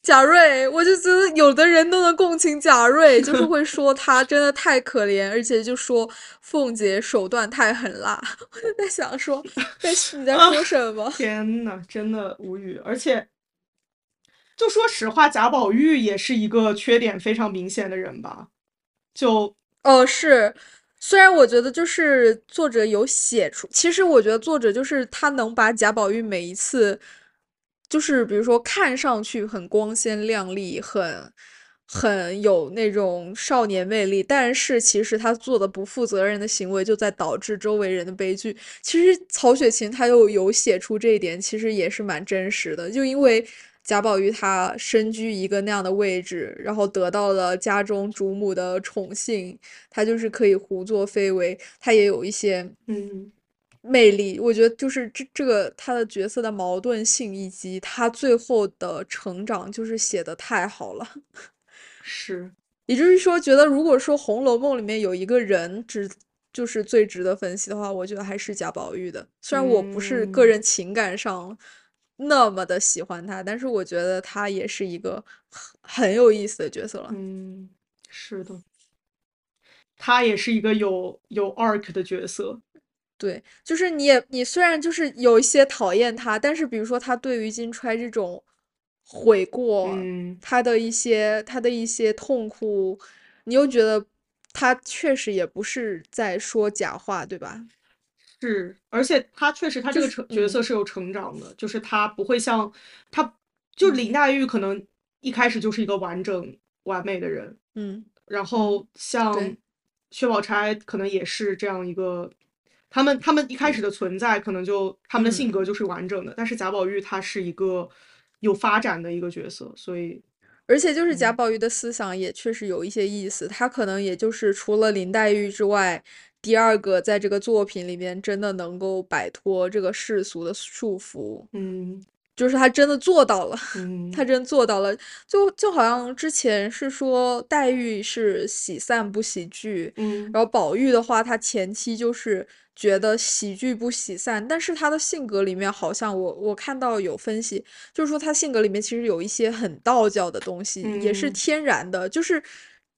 Speaker 2: 贾瑞，我就觉得有的人都能共情贾瑞，就是会说 他真的太可怜，而且就说凤姐手段太狠辣。我就在想说，在 你在说什么？
Speaker 1: 天呐，真的无语。而且，就说实话，贾宝玉也是一个缺点非常明显的人吧。就
Speaker 2: 哦，是，虽然我觉得就是作者有写出，其实我觉得作者就是他能把贾宝玉每一次，就是比如说看上去很光鲜亮丽，很很有那种少年魅力，但是其实他做的不负责任的行为，就在导致周围人的悲剧。其实曹雪芹他又有写出这一点，其实也是蛮真实的，就因为。贾宝玉他身居一个那样的位置，然后得到了家中主母的宠幸，他就是可以胡作非为，他也有一些
Speaker 1: 嗯，
Speaker 2: 魅力。我觉得就是这这个他的角色的矛盾性以及他最后的成长，就是写的太好了。
Speaker 1: 是，
Speaker 2: 也就是说，觉得如果说《红楼梦》里面有一个人值，就是最值得分析的话，我觉得还是贾宝玉的。虽然我不是个
Speaker 1: 嗯
Speaker 2: 人情感上那么的喜欢他，但是我觉得他也是一个很很有意思的角色了。
Speaker 1: 嗯，是的。他也是一个有有 arc 的角色。
Speaker 2: 对，就是你也你虽然就是有一些讨厌他，但是比如说他对于金钗这种悔过，
Speaker 1: 嗯，
Speaker 2: 他的一些他的一些痛苦，你又觉得他确实也不是在说假话，对吧？
Speaker 1: 是，而且他确实，他这个成角色是有成长的，就是他不会像他，就
Speaker 2: 嗯。
Speaker 1: 林黛玉可能一开始就是一个完整完美的人，
Speaker 2: 嗯。
Speaker 1: 然后像薛宝钗可能也是这样一个，他们他们一开始的存在可能就他们的性
Speaker 2: 嗯。
Speaker 1: 格就是完整的，但是贾宝玉他是一个有发展的一个角色，所以
Speaker 2: 而且就是贾
Speaker 1: 嗯。
Speaker 2: 宝玉的思想也确实有一些意思，他可能也就是除了林黛玉之外，第二个在这个作品里面真的能够摆脱这个世俗的束缚，
Speaker 1: 嗯。
Speaker 2: 就是他真的做到了。
Speaker 1: 嗯，
Speaker 2: 他真做到了，就就好像之前是说黛玉是喜散不喜聚，
Speaker 1: 嗯。
Speaker 2: 然后宝玉的话，他前期就是觉得喜剧不喜散，但是他的性格里面好像我我看到有分析，就是说他性格里面其实有一些很道教的东西，也是
Speaker 1: 嗯。
Speaker 2: 天然的，就是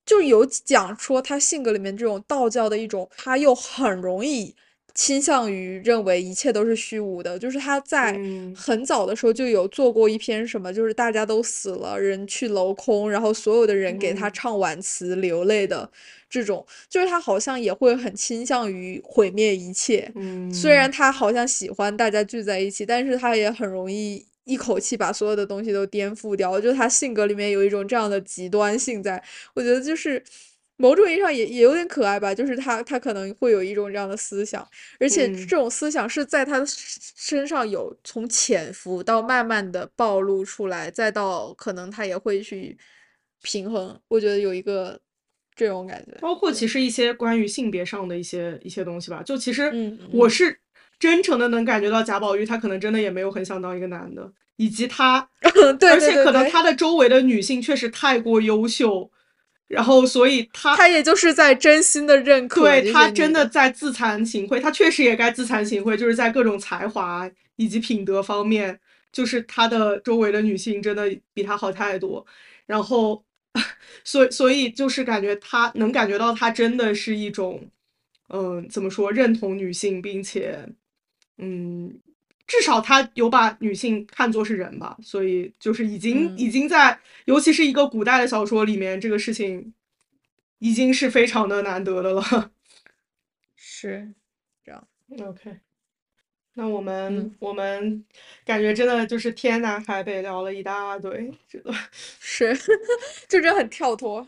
Speaker 2: 就有讲说他性格里面这种道教的一种，他又很容易。倾向于认为一切都是虚无的，就是他在
Speaker 1: 嗯
Speaker 2: 很早的时候就有做过一篇什么，就是大家都死了，人去楼空，然后所有的人给他
Speaker 1: 嗯
Speaker 2: 唱挽词流泪的这种，就是他好像也会很倾向于毁灭一切。
Speaker 1: 嗯，
Speaker 2: 虽然他好像喜欢大家聚在一起，但是他也很容易一口气把所有的东西都颠覆掉。我觉得他性格里面有一种这样的极端性在，我觉得就是某种意义上也也有点可爱吧。就是他他可能会有一种这样的思想，而且
Speaker 1: 嗯
Speaker 2: 这种思想是在他的身身上有从潜伏到慢慢的暴露出来，再到可能他也会去平衡。我觉得有一个这种感觉。
Speaker 1: 包括其实一些关于性别上的一些一些东西吧，就其实我是真诚的能感觉到贾宝玉他可能真的也没有很想当一个男的，以及他，
Speaker 2: 对
Speaker 1: 而且可能他的周围的女性确实太过优秀，然后所以他
Speaker 2: 他也就是在真心的认可
Speaker 1: 对他真的
Speaker 2: 的
Speaker 1: 在自惭形秽，他确实也该自惭形秽，就是在各种才华以及品德方面，就是他的周围的女性真的比他好太多。然后，所以所以就是感觉他能感觉到他真的是一种，嗯、怎么说认同女性，并且，嗯，至少他有把女性看作是人吧。所以就是已经、
Speaker 2: 嗯
Speaker 1: 已经在，尤其是一个古代的小说里面，这个事情已经是非常的难得的了。
Speaker 2: 是这样。
Speaker 1: OK，那我们
Speaker 2: 嗯，
Speaker 1: 我们感觉真的就是天南海北聊了一大堆，这个
Speaker 2: 是，就这很跳脱。